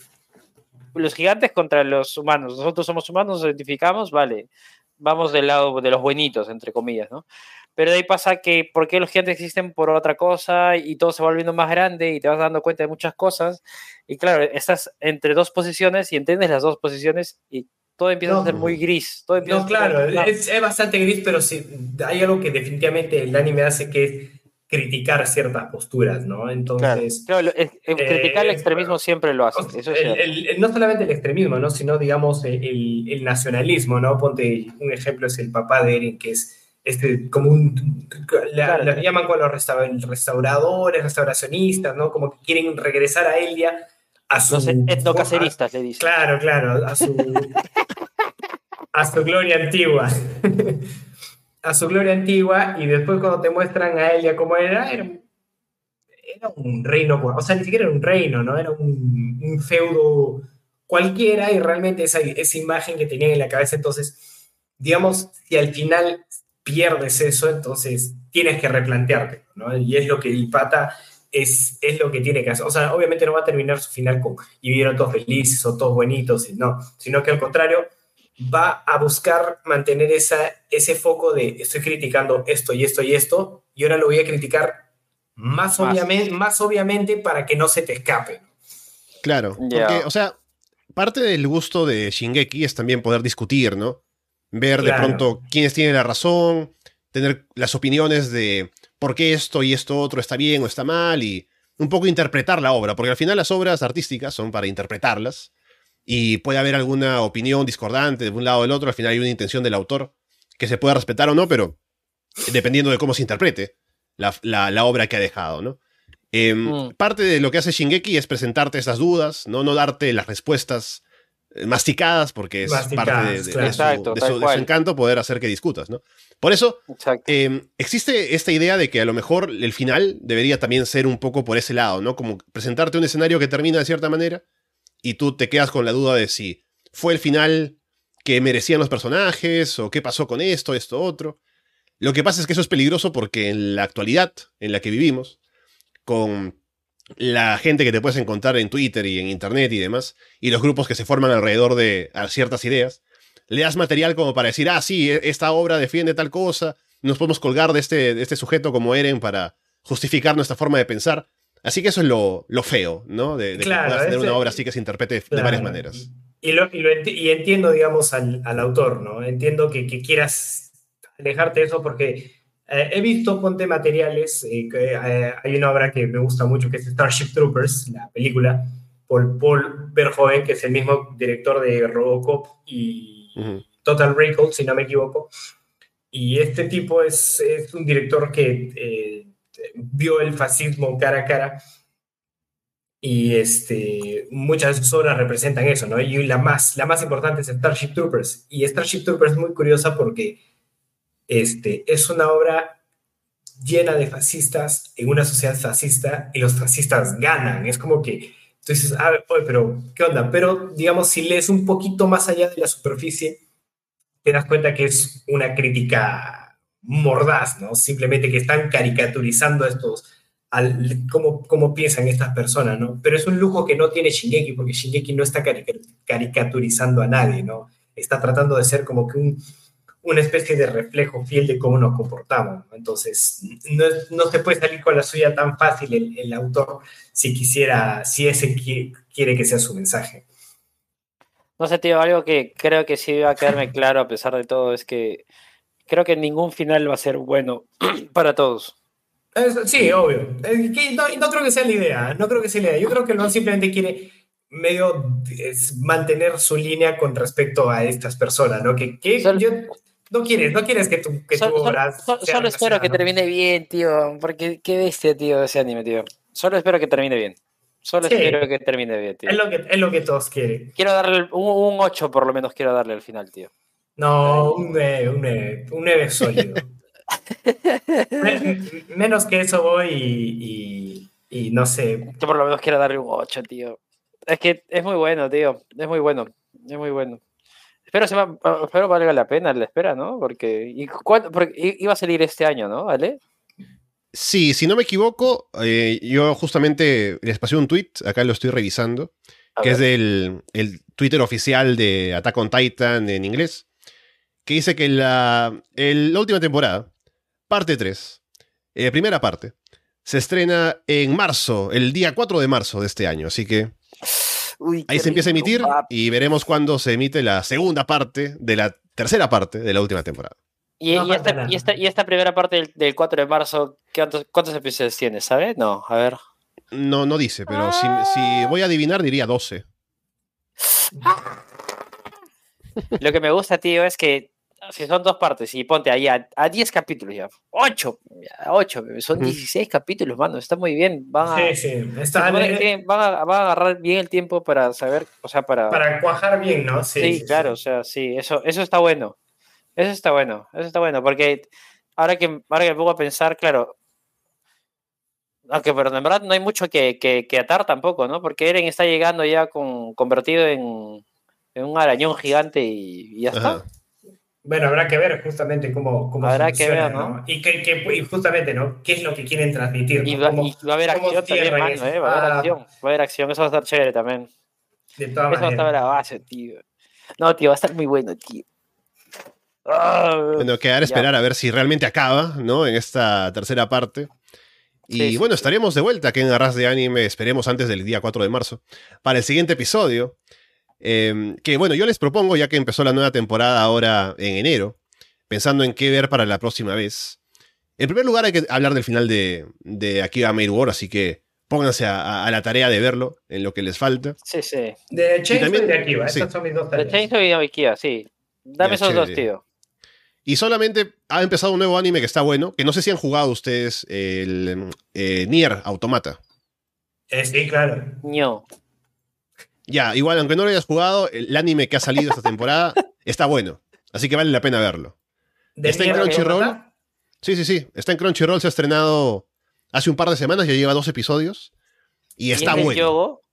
los gigantes contra los humanos, nosotros somos humanos, nos identificamos, vale. vamos del lado de los buenitos, entre comillas, ¿no? Pero de ahí pasa que, ¿por qué los gigantes existen por otra cosa? Y todo se va volviendo más grande y te vas dando cuenta de muchas cosas. Y claro, estás entre dos posiciones y entiendes las dos posiciones y todo empieza a ser muy gris. Todo no, claro, es, es, bastante gris, pero sí, hay algo que definitivamente el anime hace que es criticar ciertas posturas, ¿no? Entonces... Claro, criticar el eh, extremismo siempre lo hace. Eso es no solamente el extremismo, ¿no? Sino, digamos, el, el, nacionalismo, ¿no? Ponte un ejemplo, es el papá de Eren, que es este, como un, la, llaman con los restauradores, restauracionistas, ¿no? Como que quieren regresar a Elia a su... Los etnocaceristas, le dicen. Claro, claro, a su, a su gloria antigua. a su gloria antigua y después cuando te muestran a Elia como era, era, un reino, o sea, ni siquiera era un reino, ¿no? Era un, un feudo cualquiera y realmente esa, esa imagen que tenían en la cabeza, entonces, digamos, si al final pierdes eso, entonces tienes que replantearte, ¿no? Y es lo que el pata es, es lo que tiene que hacer. O sea, obviamente no va a terminar su final con y vivieron todos felices o todos buenitos, no, sino que al contrario va a buscar mantener esa, ese foco de estoy criticando esto y esto y esto, y ahora lo voy a criticar más, Obviamente, más obviamente para que no se te escape. Claro, porque, o sea, parte del gusto de Shingeki es también poder discutir, ¿no? Ver de pronto quiénes tienen la razón, tener las opiniones de por qué esto y esto otro está bien o está mal y un poco interpretar la obra, porque al final las obras artísticas son para interpretarlas y puede haber alguna opinión discordante de un lado o del otro, al final hay una intención del autor que se pueda respetar o no, pero dependiendo de cómo se interprete la, obra que ha dejado, ¿no? Mm. Parte de lo que hace Shingeki es presentarte esas dudas, ¿no? no darte las respuestas eh, masticadas, porque es parte de, su, encanto poder hacer que discutas, ¿no? Por eso, em, existe esta idea de que a lo mejor el final debería también ser un poco por ese lado, ¿no? Como presentarte un escenario que termina de cierta manera y tú te quedas con la duda de si fue el final que merecían los personajes o qué pasó con esto, esto, otro. Lo que pasa es que eso es peligroso porque en la actualidad en la que vivimos, con la gente que te puedes encontrar en Twitter y en Internet y demás, y los grupos que se forman alrededor de ciertas ideas, le das material como para decir, ah, sí, e, esta obra defiende tal cosa, nos podemos colgar de este, de este sujeto como Eren para justificar nuestra forma de pensar. Así que eso es lo, feo, ¿no? De, puedas tener una obra así que se interprete de varias maneras. Y, lo, y, entiendo, digamos, al, autor, ¿no? Entiendo que, quieras alejarte de eso porque eh, he visto, ponte materiales, eh, que, eh, hay una obra que me gusta mucho que es Starship Troopers, la película, por Paul Verhoeven, que es el mismo director de Robocop y Total Recall, si no me equivoco. Y este tipo es, un director que vio el fascismo cara a cara y este, muchas de sus obras representan eso, ¿no? Y la más, la más importante es Starship Troopers. Y Starship Troopers es muy curiosa porque este, es una obra llena de fascistas en una sociedad fascista y los fascistas ganan. Es como que dices, ah, oye, pero ¿qué onda? Pero digamos, si lees un poquito más allá de la superficie, te das cuenta que es una crítica mordaz, ¿no? Simplemente que están caricaturizando estos, al, cómo, cómo, piensan estas personas, ¿no? Pero es un lujo que no tiene Shingeki, porque Shingeki no está caricaturizando a nadie, ¿no? Está tratando de ser como que un, una especie de reflejo fiel de cómo nos comportamos. Entonces, no, no, se puede salir con la suya tan fácil el, el autor si quisiera, si ese quiere que sea su mensaje. No sé, tío, algo que creo que sí va a quedarme claro a pesar de todo es que creo que ningún final va a ser bueno para todos. sí, obvio. no, creo que sea la idea, no creo que sea la idea. Yo creo que no simplemente quiere medio mantener su línea con respecto a estas personas, ¿no? Que, no quieres, no quieres que tu, que obra Solo espero que termine bien, tío, porque qué bestia, tío, ese anime, tío. Solo espero que termine bien. Solo espero que termine bien, tío. Es lo que, es lo que todos quieren. Quiero darle un, un 8 por lo menos, quiero darle al final, tío. No, un 9, un 9, un 9 sólido. menos que eso voy y, y, no sé. Yo por lo menos quiero darle un 8, tío. Es que es muy bueno, tío. Es muy bueno. Es muy bueno. Espero, se va, espero valga la pena la espera, ¿no? Porque, y, porque iba a salir este año, ¿no? ¿Vale? Sí, si no me equivoco, eh, yo justamente les pasé un tweet, acá lo estoy revisando, que es del el Twitter oficial de Attack on Titan en inglés que dice que la, el- la última temporada, parte 3, eh, primera parte, se estrena en marzo, el día 4 de marzo de este año. Así que Uy, ahí se empieza a emitir papi. y veremos cuándo se emite la segunda parte de la tercera parte de la última temporada. Y, No y falta esta, nada. y, esta, y esta primera parte del, del 4 de marzo, ¿cuántos, ¿cuántos episodios tiene? ¿Sabes? No, a ver. No, no dice, pero si, si voy a adivinar diría 12. Lo que me gusta, tío, es que si son dos partes y ponte ahí a, a 10 capítulos ya. 8, 8, son Ujú. 16 capítulos, mano. Está muy bien. Van a, Sí, sí. Está, tienen- van, a, van a agarrar bien el tiempo para saber, o sea, para... para cuajar bien, ¿no? Sí, claro, o sea, sí, eso, eso está bueno. Eso está bueno, eso está bueno, porque ahora que, ahora que me pongo a pensar, claro, aunque pero en verdad no hay mucho que, que- que atar tampoco, ¿no? Porque Eren está llegando ya con, convertido en, en un arañón gigante y, y ya está. Bueno, habrá que ver justamente cómo, cómo Habrá que ver, ¿no? Y, que, que- y justamente, ¿no? ¿Qué es lo que quieren transmitir? Y ¿no? va, y va a haber acción también, mano? ¿eh? Va a haber Ah, acción, va a haber acción, eso va a estar chévere también. De todas Eso va a estar maneras. bravazo, tío. No, tío, va a estar muy bueno, tío. Ah, Bueno, quedará a Ya. esperar a ver si realmente acaba, ¿no? En esta tercera parte. Y Sí, sí, bueno, estaremos de vuelta aquí en Arras de Anime, esperemos antes del día 4 de marzo, para el siguiente episodio. Eh, que bueno, yo les propongo, ya que empezó la nueva temporada ahora en enero, pensando en qué ver para la próxima vez. En primer lugar, hay que hablar del final de, de Akiba Maid War, así que pónganse a, a- a la tarea de verlo en lo que les falta. Sí, sí. De Chainsaw también- y de Akiva, sí. esas son mis dos De tareas. Chainsaw y Noikia, sí. Dame Ya, esos dos, tío. Y solamente ha empezado un nuevo anime que está bueno, que no sé si han jugado ustedes el eh, Nier Automata. Eh, sí, claro. ño. Ya, igual, aunque no lo hayas jugado, el anime que ha salido esta temporada está bueno. Así que vale la pena verlo. Está en Crunchyroll. Sí, sí, sí. Está en Crunchyroll, se ha estrenado hace un par de semanas, ya lleva dos episodios. Y está es bueno. Yogo?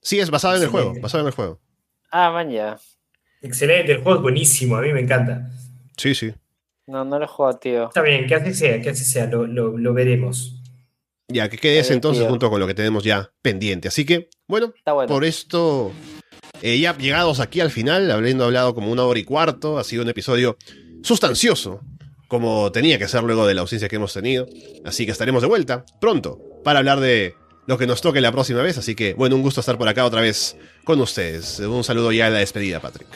Sí, es basado en el juego. Basado en el juego. Ah, man, ya. Excelente, el juego es buenísimo, a mí me encanta. Sí, sí. No, no lo he jugado, tío. Está bien, que así sea, que así sea, lo, lo, lo veremos. Ya, que quede ese entonces Divertido. junto con lo que tenemos ya pendiente. Así que, bueno, Está bueno. por esto, eh, ya llegados aquí al final, habiendo hablado como una hora y cuarto, ha sido un episodio sustancioso, como tenía que ser luego de la ausencia que hemos tenido. Así que estaremos de vuelta pronto para hablar de lo que nos toque la próxima vez. Así que, bueno, un gusto estar por acá otra vez con ustedes. Un saludo ya en la despedida, Patrick.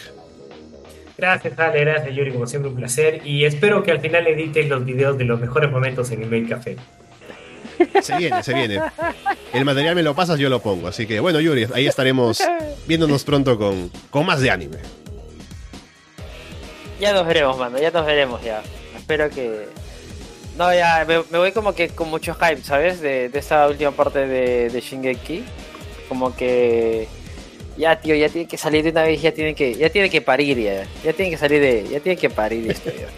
Gracias, Ale, gracias, Yuri, como siempre un placer. Y espero que al final edites los videos de los mejores momentos en el Mail Café. Se viene, se viene. El material me lo pasas, yo lo pongo. Así que, bueno, Yuri, ahí estaremos viéndonos pronto con, con más de anime. Ya nos veremos, mano. Ya nos veremos, ya. Espero que. No, ya. Me, voy como que con mucho hype, ¿sabes? De, de esta última parte de, de Shingeki. Como que. Ya, tío, ya tiene que salir de una vez. Ya tiene que, ya tiene que parir, ya. Ya tiene que salir de. Ya tiene que parir esto, ya.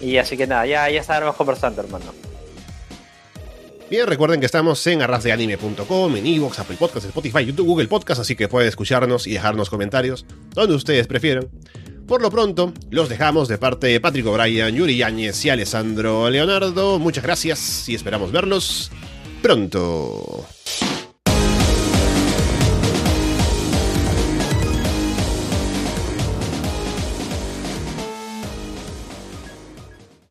Y así que nada, ya, ya estaremos conversando, hermano. Bien, recuerden que estamos en arrasdeanime.com, en Evox, Apple Podcasts, Spotify, YouTube, Google Podcasts, así que pueden escucharnos y dejarnos comentarios donde ustedes prefieran. Por lo pronto, los dejamos de parte de Patrick O'Brien, Yuri Yáñez y Alessandro Leonardo. Muchas gracias y esperamos verlos pronto.